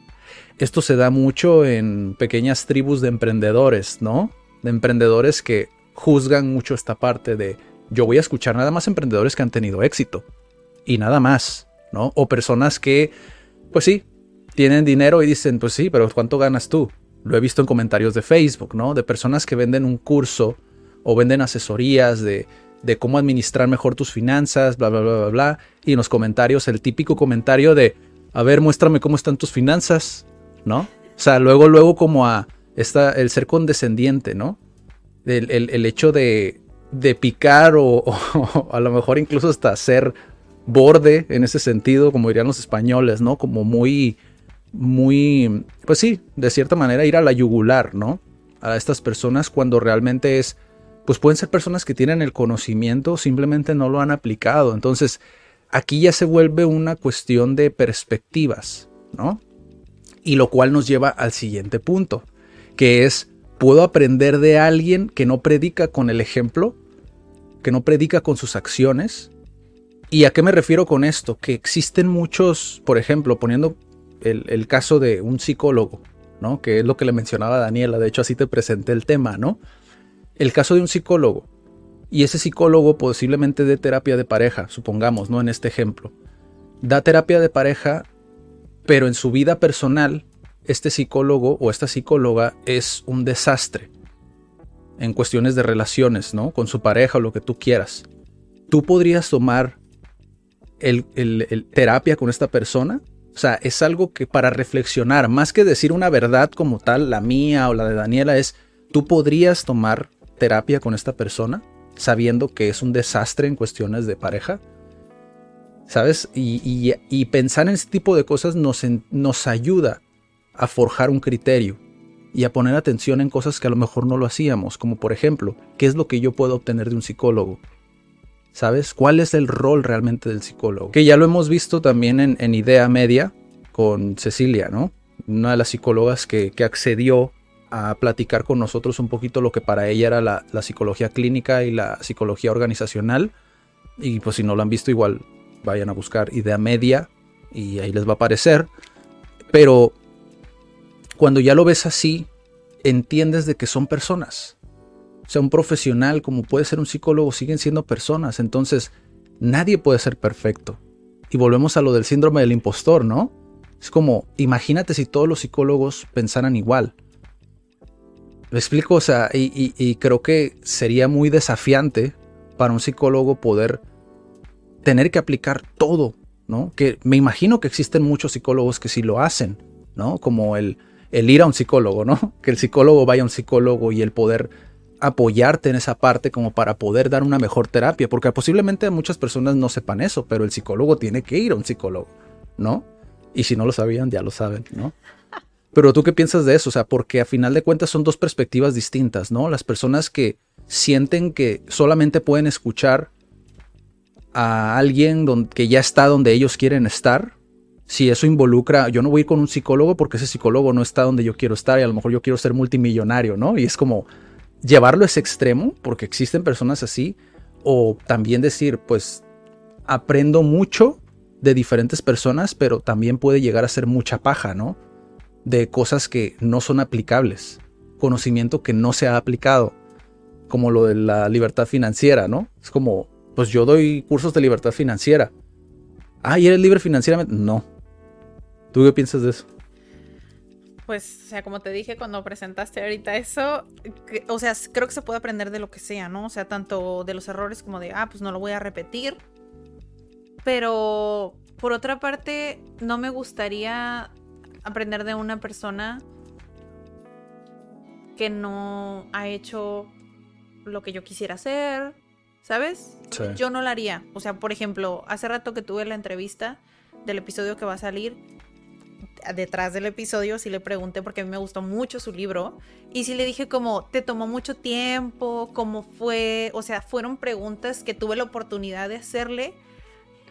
Esto se da mucho en pequeñas tribus de emprendedores, ¿no? De emprendedores que juzgan mucho esta parte de yo voy a escuchar nada más emprendedores que han tenido éxito y nada más, ¿no? O personas que, pues sí, tienen dinero y dicen, pues sí, pero ¿cuánto ganas tú? Lo he visto en comentarios de Facebook, ¿no? De personas que venden un curso o venden asesorías de, de cómo administrar mejor tus finanzas, bla, bla, bla, bla, bla. Y en los comentarios, el típico comentario de, a ver, muéstrame cómo están tus finanzas, ¿no? O sea, luego, luego como a esta, el ser condescendiente, ¿no? El, el, hecho de, de picar o, o, a lo mejor incluso hasta ser borde en ese sentido, como dirían los españoles, ¿no? Como muy muy, pues sí, de cierta manera ir a la yugular, ¿no? A estas personas cuando realmente es, pues pueden ser personas que tienen el conocimiento, simplemente no lo han aplicado. Entonces, aquí ya se vuelve una cuestión de perspectivas, ¿no? Y lo cual nos lleva al siguiente punto, que es, ¿puedo aprender de alguien que no predica con el ejemplo? Que no predica con sus acciones. ¿Y a qué me refiero con esto? Que existen muchos, por ejemplo, poniendo el, caso de un psicólogo, ¿no? Que es lo que le mencionaba Daniela, de hecho así te presenté el tema, ¿no? El caso de un psicólogo. Y ese psicólogo posiblemente dé terapia de pareja, supongamos, ¿no? En este ejemplo. Da terapia de pareja, pero en su vida personal, este psicólogo o esta psicóloga es un desastre en cuestiones de relaciones, ¿no? Con su pareja o lo que tú quieras. ¿Tú podrías tomar el, terapia con esta persona? O sea, es algo que para reflexionar, más que decir una verdad como tal, la mía o la de Daniela, es, ¿tú podrías tomar terapia con esta persona sabiendo que es un desastre en cuestiones de pareja? ¿Sabes? Y, pensar en este tipo de cosas nos, nos ayuda a forjar un criterio y a poner atención en cosas que a lo mejor no lo hacíamos, como por ejemplo, ¿qué es lo que yo puedo obtener de un psicólogo? ¿Sabes? ¿Cuál es el rol realmente del psicólogo? Que ya lo hemos visto también en, Idea Media con Cecilia, ¿no? Una de las psicólogas que, accedió a platicar con nosotros un poquito lo que para ella era la, la, psicología clínica y la psicología organizacional. Y pues si no lo han visto, igual vayan a buscar Idea Media y ahí les va a aparecer. Pero cuando ya lo ves así, entiendes de que son personas. O sea, un profesional como puede ser un psicólogo siguen siendo personas. Entonces, nadie puede ser perfecto. Y volvemos a lo del síndrome del impostor, ¿no? Es como, imagínate si todos los psicólogos pensaran igual. ¿Me explico? O sea, y, y creo que sería muy desafiante para un psicólogo poder tener que aplicar todo, ¿no? Que me imagino que existen muchos psicólogos que sí lo hacen, ¿no? Como el, el ir a un psicólogo, ¿no? Que el psicólogo vaya a un psicólogo y el poder apoyarte en esa parte como para poder dar una mejor terapia, porque posiblemente muchas personas no sepan eso, pero el psicólogo tiene que ir a un psicólogo, ¿no? Y si no lo sabían, ya lo saben, ¿no? Pero tú qué piensas de eso? O sea, porque a final de cuentas son dos perspectivas distintas, ¿no? Las personas que sienten que solamente pueden escuchar a alguien que ya está donde ellos quieren estar, si eso involucra, yo no voy con un psicólogo porque ese psicólogo no está donde yo quiero estar y a lo mejor yo quiero ser multimillonario, ¿no? Y es como llevarlo a ese extremo, porque existen personas así, o también decir, pues aprendo mucho de diferentes personas, pero también puede llegar a ser mucha paja, ¿no? De cosas que no son aplicables, conocimiento que no se ha aplicado, como lo de la libertad financiera, ¿no? Es como, pues yo doy cursos de libertad financiera. Ah, ¿y eres libre financieramente? No, ¿Tú qué piensas de eso? Pues, o sea, como te dije cuando presentaste ahorita eso, o sea, creo que se puede aprender de lo que sea, ¿no? O sea, tanto de los errores como de, ah, pues no lo voy a repetir. Pero, por otra parte, no me gustaría aprender de una persona que no ha hecho lo que yo quisiera hacer, ¿sabes? Yo no lo haría. O sea, por ejemplo, hace rato que tuve la entrevista del episodio que va a salir, detrás del episodio sí le pregunté porque a mí me gustó mucho su libro y sí le dije como, ¿te tomó mucho tiempo? ¿Cómo fue? O sea, fueron preguntas que tuve la oportunidad de hacerle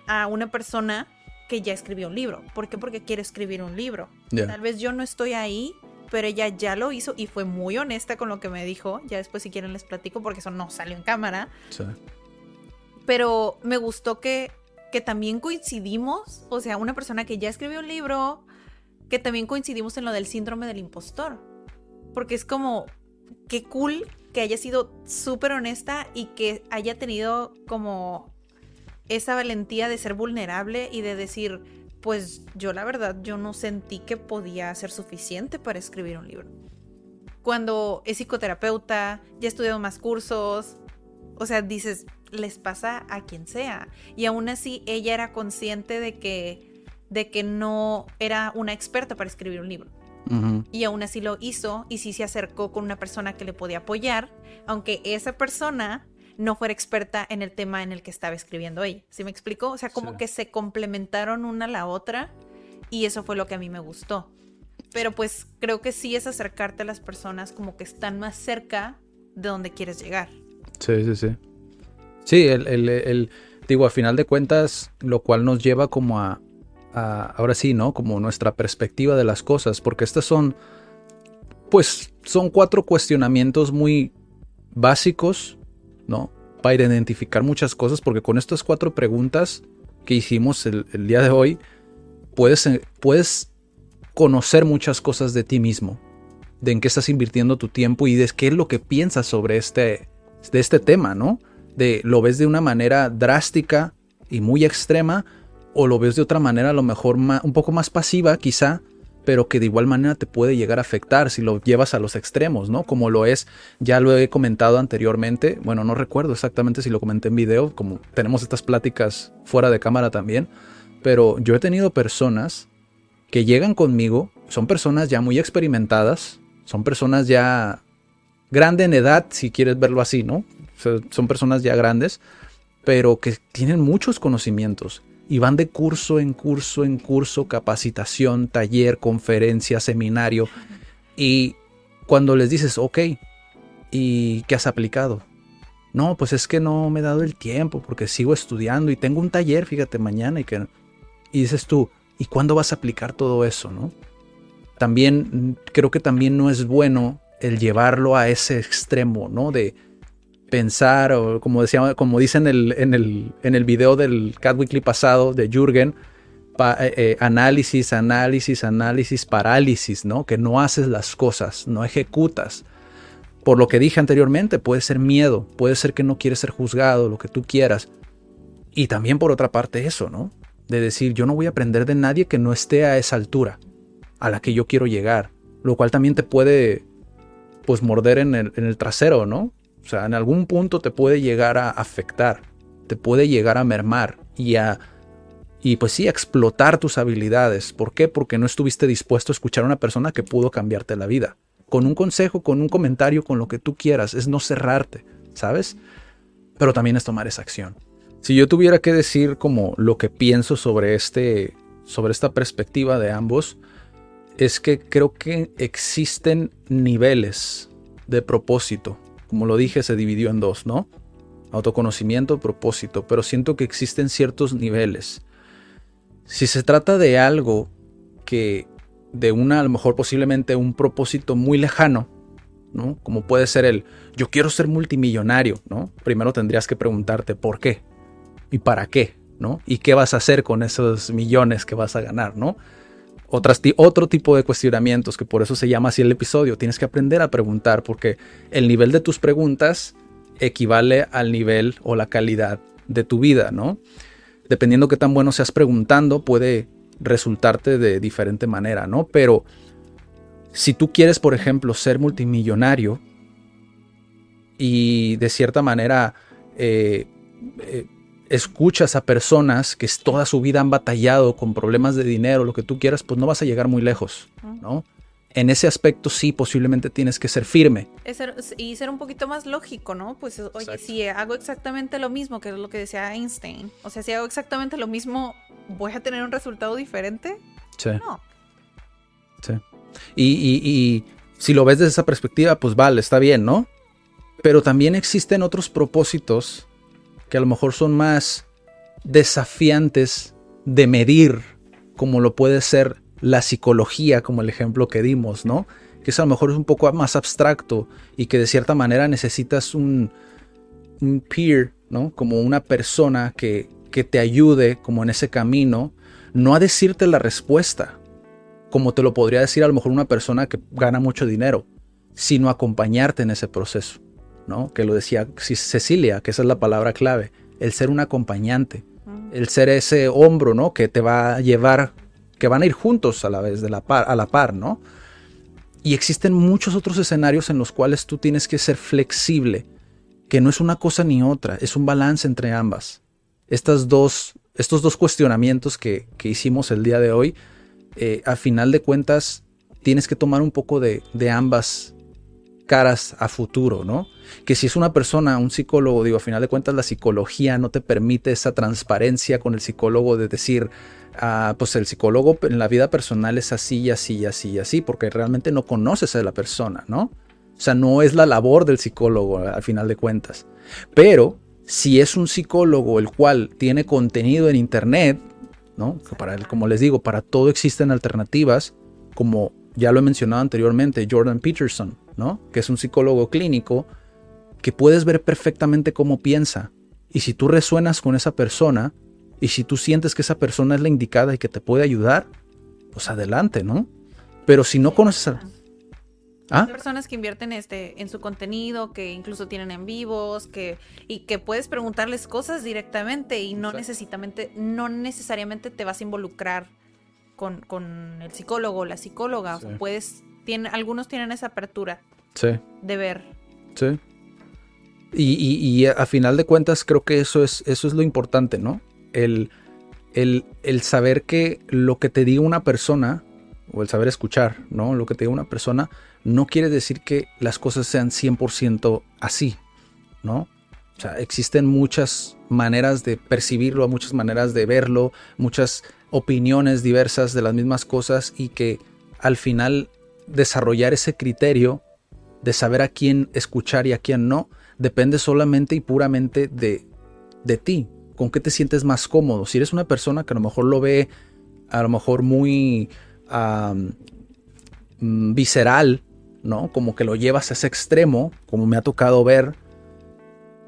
a una persona que ya escribió un libro. ¿Por qué? Porque quiere escribir un libro. Tal vez yo no estoy ahí, pero ella ya lo hizo y fue muy honesta con lo que me dijo. Ya después si quieren les platico porque eso no salió en cámara. Pero me gustó que, que también coincidimos, o sea, una persona que ya escribió un libro, que también coincidimos en lo del síndrome del impostor. Porque es como, qué cool que haya sido súper honesta y que haya tenido como esa valentía de ser vulnerable y de decir, pues yo la verdad, yo no sentí que podía ser suficiente para escribir un libro. Cuando es psicoterapeuta, ya he estudiado más cursos, o sea, dices, les pasa a quien sea. Y aún así, ella era consciente de que de que no era una experta para escribir un libro. Y aún así lo hizo y sí se acercó con una persona que le podía apoyar, aunque esa persona no fuera experta en el tema en el que estaba escribiendo ella. ¿Sí me explico? O sea, como que se complementaron una a la otra y eso fue lo que a mí me gustó. Pero pues creo que sí es acercarte a las personas como que están más cerca de donde quieres llegar. Sí, sí, sí. Sí, el, el, el digo, a final de cuentas, lo cual nos lleva como a, ahora sí, ¿no? Como nuestra perspectiva de las cosas, porque estas son, pues, son cuatro cuestionamientos muy básicos, ¿no? Para identificar muchas cosas, porque con estas cuatro preguntas que hicimos el, día de hoy, puedes, puedes conocer muchas cosas de ti mismo, de en qué estás invirtiendo tu tiempo y de qué es lo que piensas sobre este, de este tema, ¿no? De lo ves de una manera drástica y muy extrema o lo ves de otra manera a lo mejor un poco más pasiva quizá, pero que de igual manera te puede llegar a afectar si lo llevas a los extremos, ¿no? Como lo es, ya lo he comentado anteriormente, bueno, no recuerdo exactamente si lo comenté en video, como tenemos estas pláticas fuera de cámara también, pero yo he tenido personas que llegan conmigo, son personas ya muy experimentadas, son personas ya grande en edad, si quieres verlo así, ¿no? son personas ya grandes, pero que tienen muchos conocimientos y van de curso en curso en curso, capacitación, taller, conferencia, seminario. Y cuando les dices, ok, ¿y qué has aplicado? No, pues es que no me he dado el tiempo porque sigo estudiando y tengo un taller, fíjate, mañana y que... Dices tú, ¿y cuándo vas a aplicar todo eso, no? También creo que también no es bueno el llevarlo a ese extremo, ¿no? De pensar, o como, decía, como dice en el, en, el, en el video del Cat Weekly pasado de Jürgen, eh, eh, análisis, análisis, análisis, parálisis, ¿no? Que no haces las cosas, no ejecutas. Por lo que dije anteriormente, puede ser miedo, puede ser que no quieres ser juzgado, lo que tú quieras. Y también por otra parte eso, ¿no? De decir, yo no voy a aprender de nadie que no esté a esa altura a la que yo quiero llegar. Lo cual también te puede, pues, morder en el, en el trasero, ¿no? O sea, en algún punto te puede llegar a afectar, te puede llegar a mermar y a y pues sí, explotar tus habilidades. ¿Por qué? Porque no estuviste dispuesto a escuchar a una persona que pudo cambiarte la vida. Con un consejo, con un comentario, con lo que tú quieras, es no cerrarte, ¿sabes? Pero también es tomar esa acción. Si yo tuviera que decir como lo que pienso sobre este sobre esta perspectiva de ambos es que creo que existen niveles de propósito como lo dije, se dividió en dos, ¿no? Autoconocimiento, propósito, pero siento que existen ciertos niveles. Si se trata de algo que de una, a lo mejor posiblemente un propósito muy lejano, ¿no? Como puede ser el, yo quiero ser multimillonario, ¿no? Primero tendrías que preguntarte por qué y para qué, ¿no? Y qué vas a hacer con esos millones que vas a ganar, ¿no? Otro tipo de cuestionamientos, que por eso se llama así el episodio. Tienes que aprender a preguntar porque el nivel de tus preguntas equivale al nivel o la calidad de tu vida, ¿no? Dependiendo qué tan bueno seas preguntando, puede resultarte de diferente manera, ¿no? Pero si tú quieres, por ejemplo, ser multimillonario y de cierta manera eh, eh, escuchas a personas que toda su vida han batallado con problemas de dinero, lo que tú quieras, pues no vas a llegar muy lejos, ¿no? En ese aspecto sí, posiblemente tienes que ser firme. y ser un poquito más lógico, ¿no? Pues oye, si hago exactamente lo mismo, que es lo que decía Einstein, o sea, si hago exactamente lo mismo, ¿voy a tener un resultado diferente? Sí. No. Sí. Y, y si lo ves desde esa perspectiva, pues vale, está bien, ¿no? Pero también existen otros propósitos que a lo mejor son más desafiantes de medir, como lo puede ser la psicología, como el ejemplo que dimos, ¿no? Que eso a lo mejor es un poco más abstracto y que de cierta manera necesitas un, un peer, ¿no? Como una persona que, que te ayude como en ese camino, no a decirte la respuesta, como te lo podría decir a lo mejor una persona que gana mucho dinero, sino acompañarte en ese proceso. Que lo decía Cecilia, que esa es la palabra clave, el ser un acompañante, el ser ese hombro, ¿no? Que te va a llevar, que van a ir juntos a la vez, de la par, a la par, ¿no? Y existen muchos otros escenarios en los cuales tú tienes que ser flexible, que no es una cosa ni otra, es un balance entre ambas. Estas dos, estos dos cuestionamientos que, hicimos el día de hoy, eh, a final de cuentas, tienes que tomar un poco de, de ambas caras a futuro, ¿no? Que si es una persona, un psicólogo, digo, a final de cuentas la psicología no te permite esa transparencia con el psicólogo de decir, ah, pues el psicólogo en la vida personal es así y así y así y así, porque realmente no conoces a la persona, ¿no? O sea, no es la labor del psicólogo al final de cuentas. Pero si es un psicólogo el cual tiene contenido en internet, ¿no? Para, como les digo, para todo existen alternativas, como ya lo he mencionado anteriormente, Jordan Peterson, ¿no? Que es un psicólogo clínico que puedes ver perfectamente cómo piensa. Y si tú resuenas con esa persona, y si tú sientes que esa persona es la indicada y que te puede ayudar, pues adelante, ¿no? Pero si no conoces a... ¿Ah? Hay personas que invierten este en su contenido, que incluso tienen en vivos, que y que puedes preguntarles cosas directamente y no necesariamente no necesariamente te vas a involucrar con, con el psicólogo o la psicóloga. puedes tiene, algunos tienen esa apertura de ver. Sí. Y, y, a final de cuentas creo que eso es, eso es lo importante, ¿no? El, el, el saber que lo que te diga una persona, o el saber escuchar, ¿no? Lo que te diga una persona no quiere decir que las cosas sean 100% así, ¿no? O sea, existen muchas maneras de percibirlo, muchas maneras de verlo, muchas opiniones diversas de las mismas cosas y que al final desarrollar ese criterio de saber a quién escuchar y a quién no depende solamente y puramente de, de ti, con qué te sientes más cómodo. Si eres una persona que a lo mejor lo ve a lo mejor muy mm, visceral, ¿no? Como que lo llevas a ese extremo, como me ha tocado ver,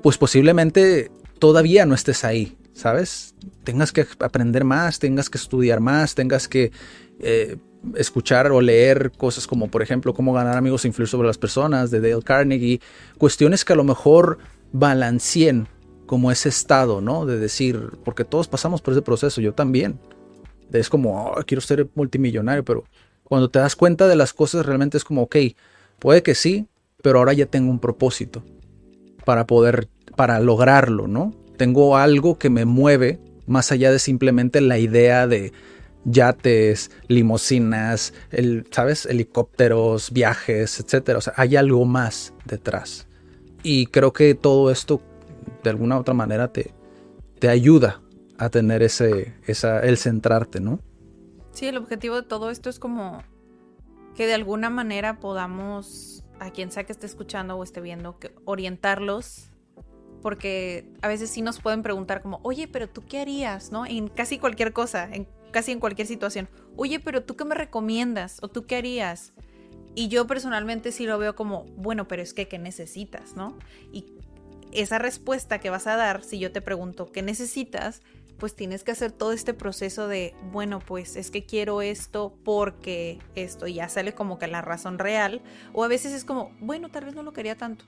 pues posiblemente todavía no estés ahí, ¿sabes? Tengas que aprender más, tengas que estudiar más, tengas que eh, escuchar o leer cosas como, por ejemplo, cómo ganar amigos e influir sobre las personas de Dale Carnegie, cuestiones que a lo mejor balancien como ese estado, ¿no? De decir, porque todos pasamos por ese proceso, yo también. Es como, oh, quiero ser multimillonario, pero cuando te das cuenta de las cosas, realmente es como, ok, puede que sí, pero ahora ya tengo un propósito para poder, para lograrlo, ¿no? Tengo algo que me mueve más allá de simplemente la idea de yates, limosinas, el, ¿sabes? Helicópteros, viajes, etcétera. O sea, hay algo más detrás. Y creo que todo esto, de alguna u otra manera, te, te ayuda a tener ese, esa, el centrarte, ¿no? Sí, el objetivo de todo esto es como que de alguna manera podamos, a quien sea que esté escuchando o esté viendo, que orientarlos, porque a veces sí nos pueden preguntar como, oye, pero tú qué harías, ¿no? En casi cualquier cosa, en casi en cualquier situación. Oye, pero tú qué me recomiendas o tú qué harías. Y yo personalmente sí lo veo como, bueno, pero es que, ¿qué necesitas, no? Y esa respuesta que vas a dar, si yo te pregunto, ¿qué necesitas? pues tienes que hacer todo este proceso de, bueno, pues es que quiero esto porque esto ya sale como que la razón real, o a veces es como, bueno, tal vez no lo quería tanto,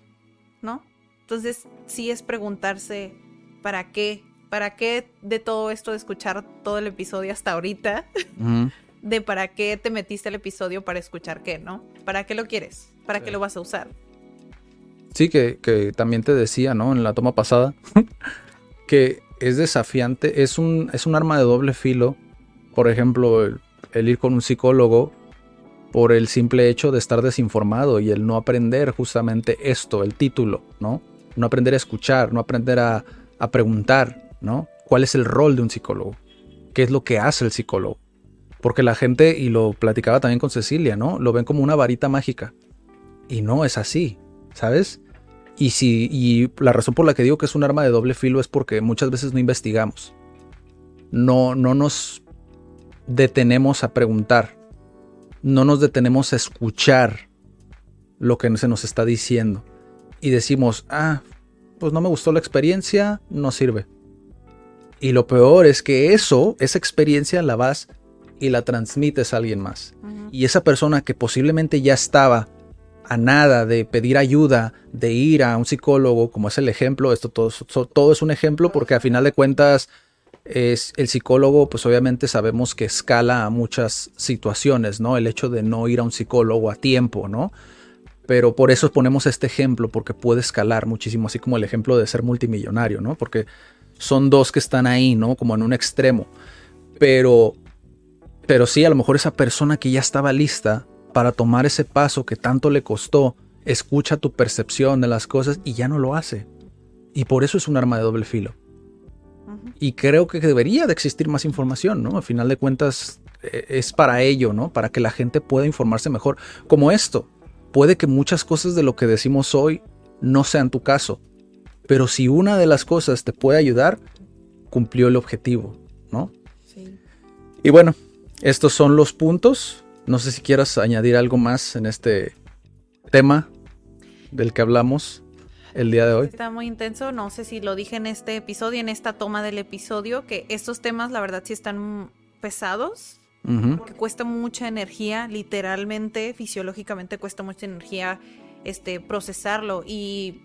¿no? Entonces sí es preguntarse, ¿para qué? ¿Para qué de todo esto de escuchar todo el episodio hasta ahorita? De para qué te metiste el episodio para escuchar qué, ¿no? ¿Para qué lo quieres? ¿Para qué lo vas a usar? Sí, que, que también te decía, ¿no? En la toma pasada, que es desafiante, es un, es un arma de doble filo. Por ejemplo, el, ir con un psicólogo por el simple hecho de estar desinformado y el no aprender justamente esto, el título, ¿no? No aprender a escuchar, no aprender a, a preguntar, ¿no? ¿Cuál es el rol de un psicólogo? ¿Qué es lo que hace el psicólogo? Porque la gente, y lo platicaba también con Cecilia, ¿no? Lo ven como una varita mágica. Y no es así, ¿sabes? Y, si, y la razón por la que digo que es un arma de doble filo es porque muchas veces no investigamos. No, no nos detenemos a preguntar. No nos detenemos a escuchar lo que se nos está diciendo. Y decimos, ah, pues no me gustó la experiencia, no sirve. Y lo peor es que eso, esa experiencia la vas y la transmites a alguien más. Y esa persona que posiblemente ya estaba a nada de pedir ayuda, de ir a un psicólogo, como es el ejemplo, esto todo, todo es un ejemplo porque a final de cuentas es el psicólogo, pues obviamente sabemos que escala a muchas situaciones, ¿no? El hecho de no ir a un psicólogo a tiempo, ¿no? Pero por eso ponemos este ejemplo, porque puede escalar muchísimo, así como el ejemplo de ser multimillonario, ¿no? Porque son dos que están ahí, ¿no? Como en un extremo. Pero, pero sí, a lo mejor esa persona que ya estaba lista para tomar ese paso que tanto le costó, escucha tu percepción de las cosas y ya no lo hace. Y por eso es un arma de doble filo. Y creo que debería de existir más información, ¿no? Al final de cuentas e, es para ello, ¿no? Para que la gente pueda informarse mejor. Como esto, puede que muchas cosas de lo que decimos hoy no sean tu caso. Pero si una de las cosas te puede ayudar, cumplió el objetivo, ¿no? Sí. Y bueno, estos son los puntos. No sé si quieras añadir algo más en este tema del que hablamos el día de hoy. Está muy intenso, no sé si lo dije en este episodio, en esta toma del episodio, que estos temas la verdad sí están pesados Ujú. porque cuesta mucha energía, literalmente, fisiológicamente cuesta mucha energía este, procesarlo. Y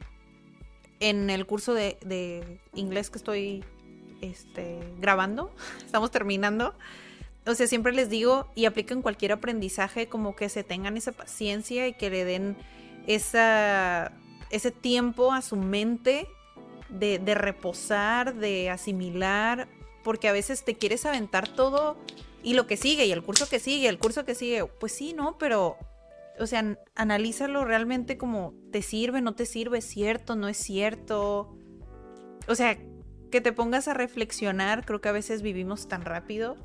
en el curso de, inglés que estoy este, grabando, estamos terminando. O sea, siempre les digo y aplico en cualquier aprendizaje como que se tengan esa paciencia y que le den esa, ese tiempo a su mente de reposar, de asimilar, porque a veces te quieres aventar todo y lo que sigue, y el curso que sigue, el curso que sigue, pues sí, ¿no? Pero, o sea, an- analízalo realmente como te sirve, no te sirve, es cierto, no es cierto. O sea, que te pongas a reflexionar, creo que a veces vivimos tan rápido,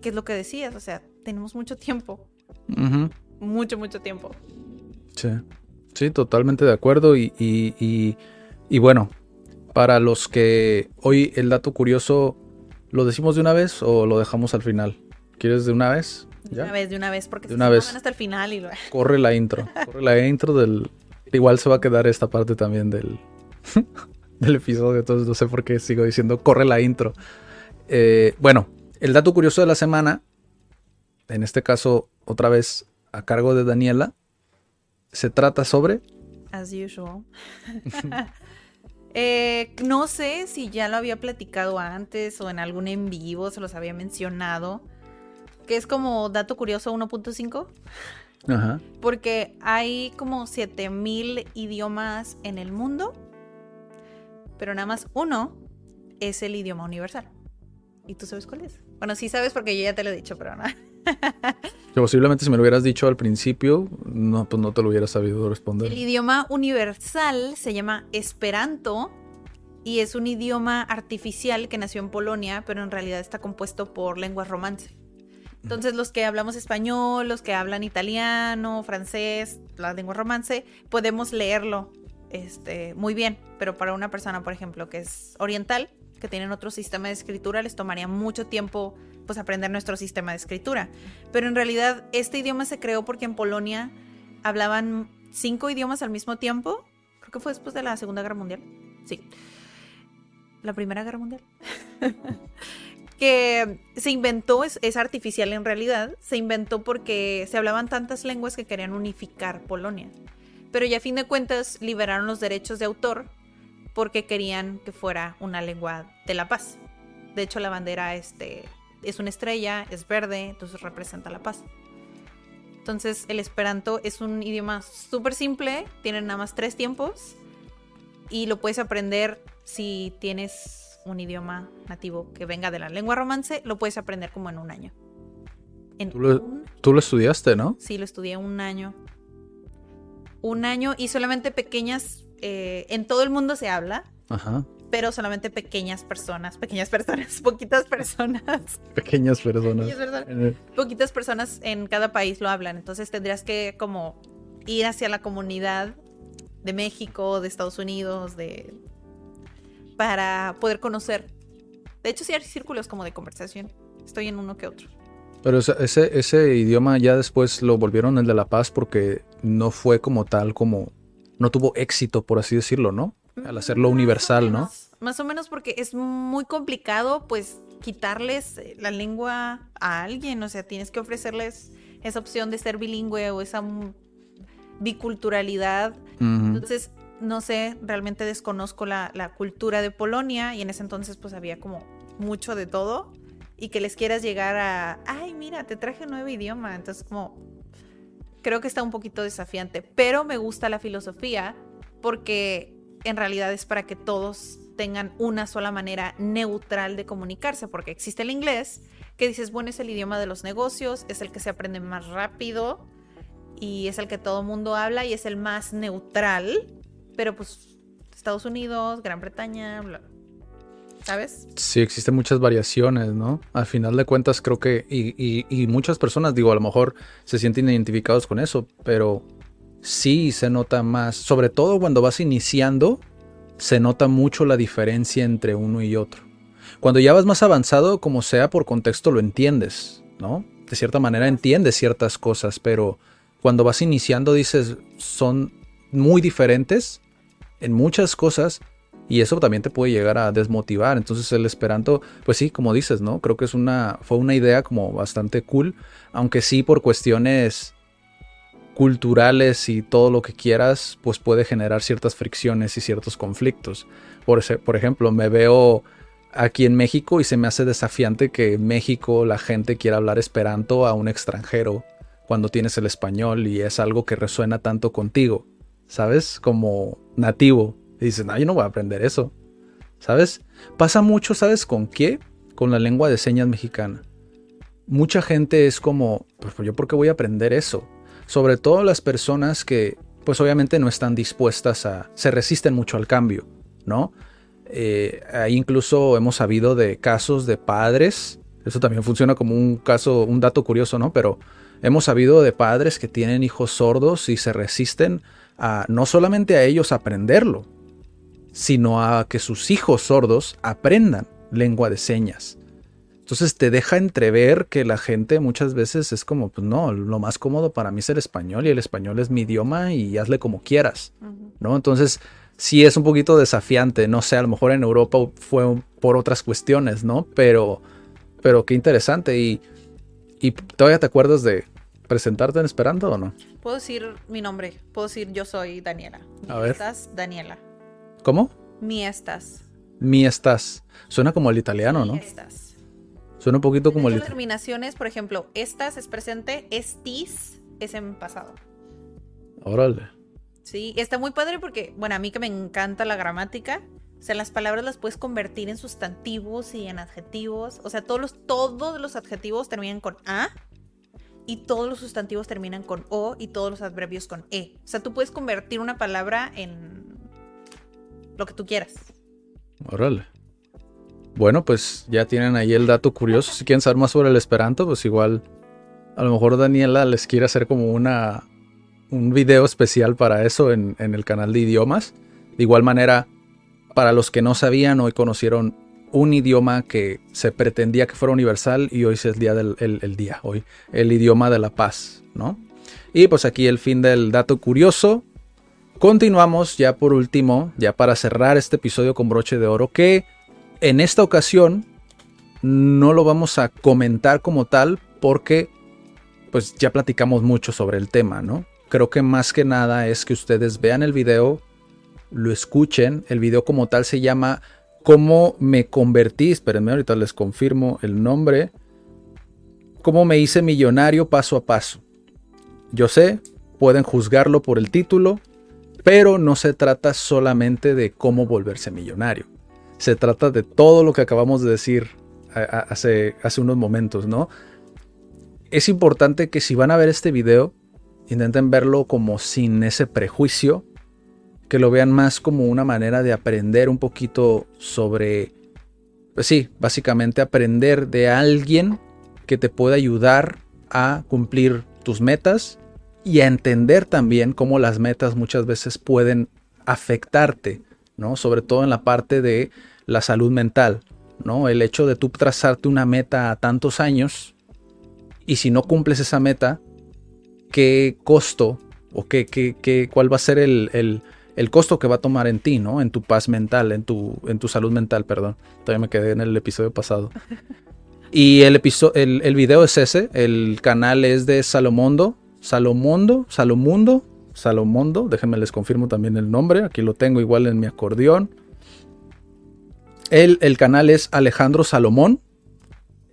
que es lo que decías, o sea, tenemos mucho tiempo, mucho, mucho tiempo. Sí, sí, totalmente de acuerdo. Y, y- y- y bueno, para los que hoy el dato curioso, ¿lo decimos de una vez o lo dejamos al final? ¿Quieres de una vez? Una vez, de una vez, porque De una no, vez. van hasta el final y lo... Corre la intro. Corre la intro del. Igual se va a quedar esta parte también del, del episodio. Entonces no sé por qué sigo diciendo corre la intro. Eh, bueno, el dato curioso de la semana. En este caso, otra vez a cargo de Daniela. Se trata sobre. As usual. Eh, no sé si ya lo había platicado antes o en algún en vivo se los había mencionado. Que es como dato curioso 1.5. Ajá. Porque hay como 7000 idiomas en el mundo. Pero nada más uno es el idioma universal. ¿Y tú sabes cuál es? Bueno, sí sabes porque yo ya te lo he dicho, pero no. Que posiblemente si me lo hubieras dicho al principio, no, pues no te lo hubiera sabido responder. El idioma universal se llama Esperanto y es un idioma artificial que nació en Polonia, pero en realidad está compuesto por lenguas romance. Entonces los que hablamos español, los que hablan italiano, francés, las lenguas romance, podemos leerlo este, muy bien, pero para una persona, por ejemplo, que es oriental, que tienen otro sistema de escritura, les tomaría mucho tiempo pues aprender nuestro sistema de escritura. Pero en realidad este idioma se creó porque en Polonia hablaban cinco idiomas al mismo tiempo. Creo que fue después de la Segunda Guerra Mundial. Sí. La Primera Guerra Mundial. que se inventó, es, artificial en realidad, se inventó porque se hablaban tantas lenguas que querían unificar Polonia. Pero ya a fin de cuentas liberaron los derechos de autor porque querían que fuera una lengua de la paz. De hecho, la bandera este, es una estrella, es verde, entonces representa la paz. Entonces, el esperanto es un idioma súper simple, tiene nada más tres tiempos y lo puedes aprender si tienes un idioma nativo que venga de la lengua romance, lo puedes aprender como en un año. En Tú lo, un- tú lo estudiaste, ¿no? Sí, lo estudié un año. Un año y solamente pequeñas, eh, en todo el mundo se habla, Ajá. pero solamente pequeñas personas, pequeñas personas, poquitas personas, Pequeñas personas. Pequeñas personas. Eh, poquitas personas en cada país lo hablan. Entonces tendrías que como ir hacia la comunidad de México, de Estados Unidos, de para poder conocer. De hecho, sí hay círculos como de conversación. Estoy en uno que otro. Pero ese, ese, idioma ya después lo volvieron el de La Paz porque no fue como tal, como... No tuvo éxito, por así decirlo, ¿no? Al hacerlo Más o universal, ¿no? Más o menos porque es muy complicado, pues, quitarles eh, la lengua a alguien. O sea, tienes que ofrecerles esa opción de ser bilingüe o esa mm, biculturalidad. Entonces, no sé, realmente desconozco la, cultura de Polonia y en ese entonces pues había como mucho de todo y que les quieras llegar a, ay, mira, te traje un nuevo idioma. Entonces, como, creo que está un poquito desafiante, pero me gusta la filosofía porque en realidad es para que todos tengan una sola manera neutral de comunicarse, porque existe el inglés, que dices, bueno, es el idioma de los negocios, es el que se aprende más rápido y es el que todo mundo habla y es el más neutral, pero pues Estados Unidos, Gran Bretaña, bla- ¿sabes? Sí, existen muchas variaciones, ¿no? Al final de cuentas creo que, y, y- y muchas personas, digo, a lo mejor se sienten identificados con eso, pero sí se nota más, sobre todo cuando vas iniciando, se nota mucho la diferencia entre uno y otro. Cuando ya vas más avanzado, como sea por contexto, lo entiendes, ¿no? De cierta manera entiendes ciertas cosas, pero cuando vas iniciando dices, son muy diferentes en muchas cosas y eso también te puede llegar a desmotivar. Entonces el esperanto, pues sí, como dices, ¿no? Creo que es una, fue una idea como bastante cool, aunque sí por cuestiones culturales y todo lo que quieras, pues puede generar ciertas fricciones y ciertos conflictos. Por, por ejemplo, me veo aquí en México y se me hace desafiante que en México la gente quiera hablar esperanto a un extranjero cuando tienes el español y es algo que resuena tanto contigo, ¿sabes? Como nativo. Y dices, no, yo no voy a aprender eso, ¿sabes? Pasa mucho, ¿sabes con qué? Con la lengua de señas mexicana. Mucha gente es como, pues yo por qué voy a aprender eso. Sobre todo las personas que, pues obviamente no están dispuestas a, se resisten mucho al cambio, ¿no? Eh, ahí incluso hemos sabido de casos de padres, eso también funciona como un caso, un dato curioso, ¿no? Pero hemos sabido de padres que tienen hijos sordos y se resisten a no solamente a ellos aprenderlo, sino a que sus hijos sordos aprendan lengua de señas. Entonces te deja entrever que la gente muchas veces es como, pues no, lo más cómodo para mí es el español y el español es mi idioma y hazle como quieras, ¿no? Entonces sí es un poquito desafiante. No sé, a lo mejor en Europa fue por otras cuestiones, ¿no? Pero, pero qué interesante. Y, y todavía te acuerdas de presentarte en Esperanto o no? Puedo decir mi nombre. Puedo decir yo soy Daniela. A ver. Estás Daniela. ¿Cómo? Mi estás. Mi estás. Suena como el italiano, ¿no? Mi estás. Suena un poquito como el italiano. terminaciones, por ejemplo, estas es presente, estis es en pasado. Órale. Sí, está muy padre porque, bueno, a mí que me encanta la gramática, o sea, las palabras las puedes convertir en sustantivos y en adjetivos. O sea, todos los, todos los adjetivos terminan con A y todos los sustantivos terminan con O y todos los adverbios con E. O sea, tú puedes convertir una palabra en lo que tú quieras. Órale. Bueno, pues ya tienen ahí el dato curioso. Si quieren saber más sobre el esperanto, pues igual a lo mejor Daniela les quiere hacer como una un video especial para eso en, el canal de idiomas. De igual manera, para los que no sabían, hoy conocieron un idioma que se pretendía que fuera universal y hoy es el día del el, día, hoy, el idioma de la paz, ¿no? Y pues aquí el fin del dato curioso. Continuamos ya por último, ya para cerrar este episodio con broche de oro, que en esta ocasión no lo vamos a comentar como tal porque pues ya platicamos mucho sobre el tema, ¿no? creo que más que nada es que ustedes vean el video, lo escuchen. El video como tal se llama ¿Cómo me convertí? Espérenme, ahorita les confirmo el nombre. ¿Cómo me hice millonario paso a paso? Yo sé, pueden juzgarlo por el título, pero no se trata solamente de cómo volverse millonario. Se trata de todo lo que acabamos de decir hace, hace unos momentos, ¿no? Es importante que si van a ver este video, intenten verlo como sin ese prejuicio, que lo vean más como una manera de aprender un poquito sobre, pues sí, básicamente aprender de alguien que te pueda ayudar a cumplir tus metas y a entender también cómo las metas muchas veces pueden afectarte, ¿no? Sobre todo en la parte de la salud mental, ¿no? El hecho de tú trazarte una meta a tantos años y si no cumples esa meta, qué costo o qué, qué, cuál va a ser el, costo que va a tomar en ti, ¿no? En tu paz mental, en tu, en tu salud mental, perdón. Todavía me quedé en el episodio pasado. Y el, episodio, el, el video es ese, el canal es de Salomondo, Salomondo, Salomundo, Salomondo, déjenme les confirmo también el nombre, aquí lo tengo igual en mi acordeón. El, el canal es Alejandro Salomón,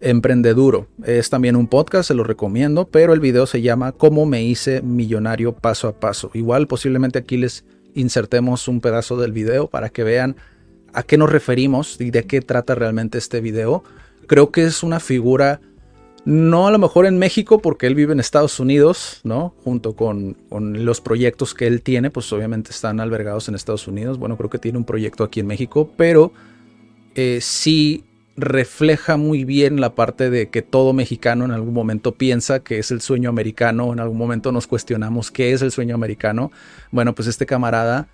Emprendeduro. Es también un podcast, se lo recomiendo, pero el video se llama Cómo me hice millonario paso a paso. Igual posiblemente aquí les insertemos un pedazo del video para que vean a qué nos referimos y de qué trata realmente este video. Creo que es una figura, no a lo mejor en México, porque él vive en Estados Unidos, ¿no? Junto con, los proyectos que él tiene, pues obviamente están albergados en Estados Unidos. Bueno, creo que tiene un proyecto aquí en México, pero eh, sí refleja muy bien la parte de que todo mexicano en algún momento piensa que es el sueño americano, en algún momento nos cuestionamos qué es el sueño americano. Bueno, pues este camarada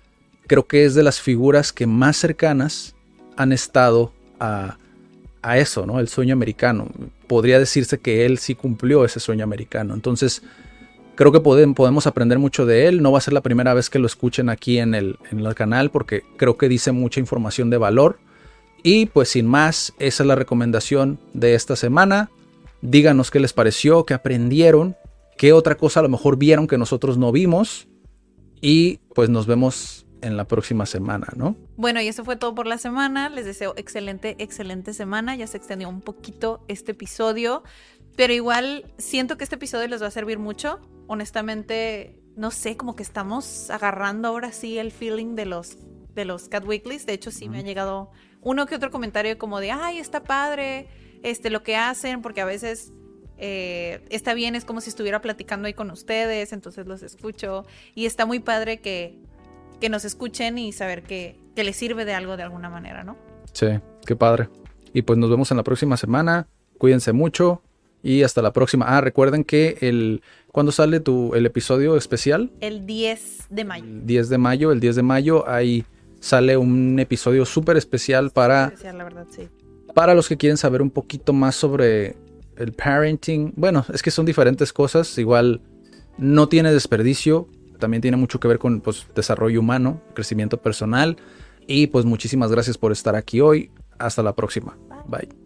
creo que es de las figuras que más cercanas han estado a, a eso, ¿no? El sueño americano. Podría decirse que él sí cumplió ese sueño americano. Entonces, creo que podemos aprender mucho de él. No va a ser la primera vez que lo escuchen aquí en el, en el canal porque creo que dice mucha información de valor. Y pues sin más, esa es la recomendación de esta semana. Díganos qué les pareció, qué aprendieron, qué otra cosa a lo mejor vieron que nosotros no vimos. Y pues nos vemos en la próxima semana, ¿no? Bueno, y eso fue todo por la semana. Les deseo excelente, excelente semana. Ya se extendió un poquito este episodio, pero igual siento que este episodio les va a servir mucho. Honestamente, no sé, como que estamos agarrando ahora sí el feeling de los de los Cat Weeklies. De hecho, sí me ha llegado uno que otro comentario como de, ay, está padre, este, lo que hacen, porque a veces eh, está bien, es como si estuviera platicando ahí con ustedes, entonces los escucho. Y está muy padre que que nos escuchen y saber que, que les sirve de algo de alguna manera, ¿no? Sí, qué padre. Y pues nos vemos en la próxima semana. Cuídense mucho y hasta la próxima. Ah, recuerden que el ¿cuándo sale tu el episodio especial? El 10 de mayo. El 10 de mayo, el 10 de mayo ahí sale un episodio súper especial para especial, la verdad, sí. Para los que quieren saber un poquito más sobre el parenting. Bueno, es que son diferentes cosas, igual no tiene desperdicio también tiene mucho que ver con pues, desarrollo humano, crecimiento personal. Y pues muchísimas gracias por estar aquí hoy. Hasta la próxima. Bye.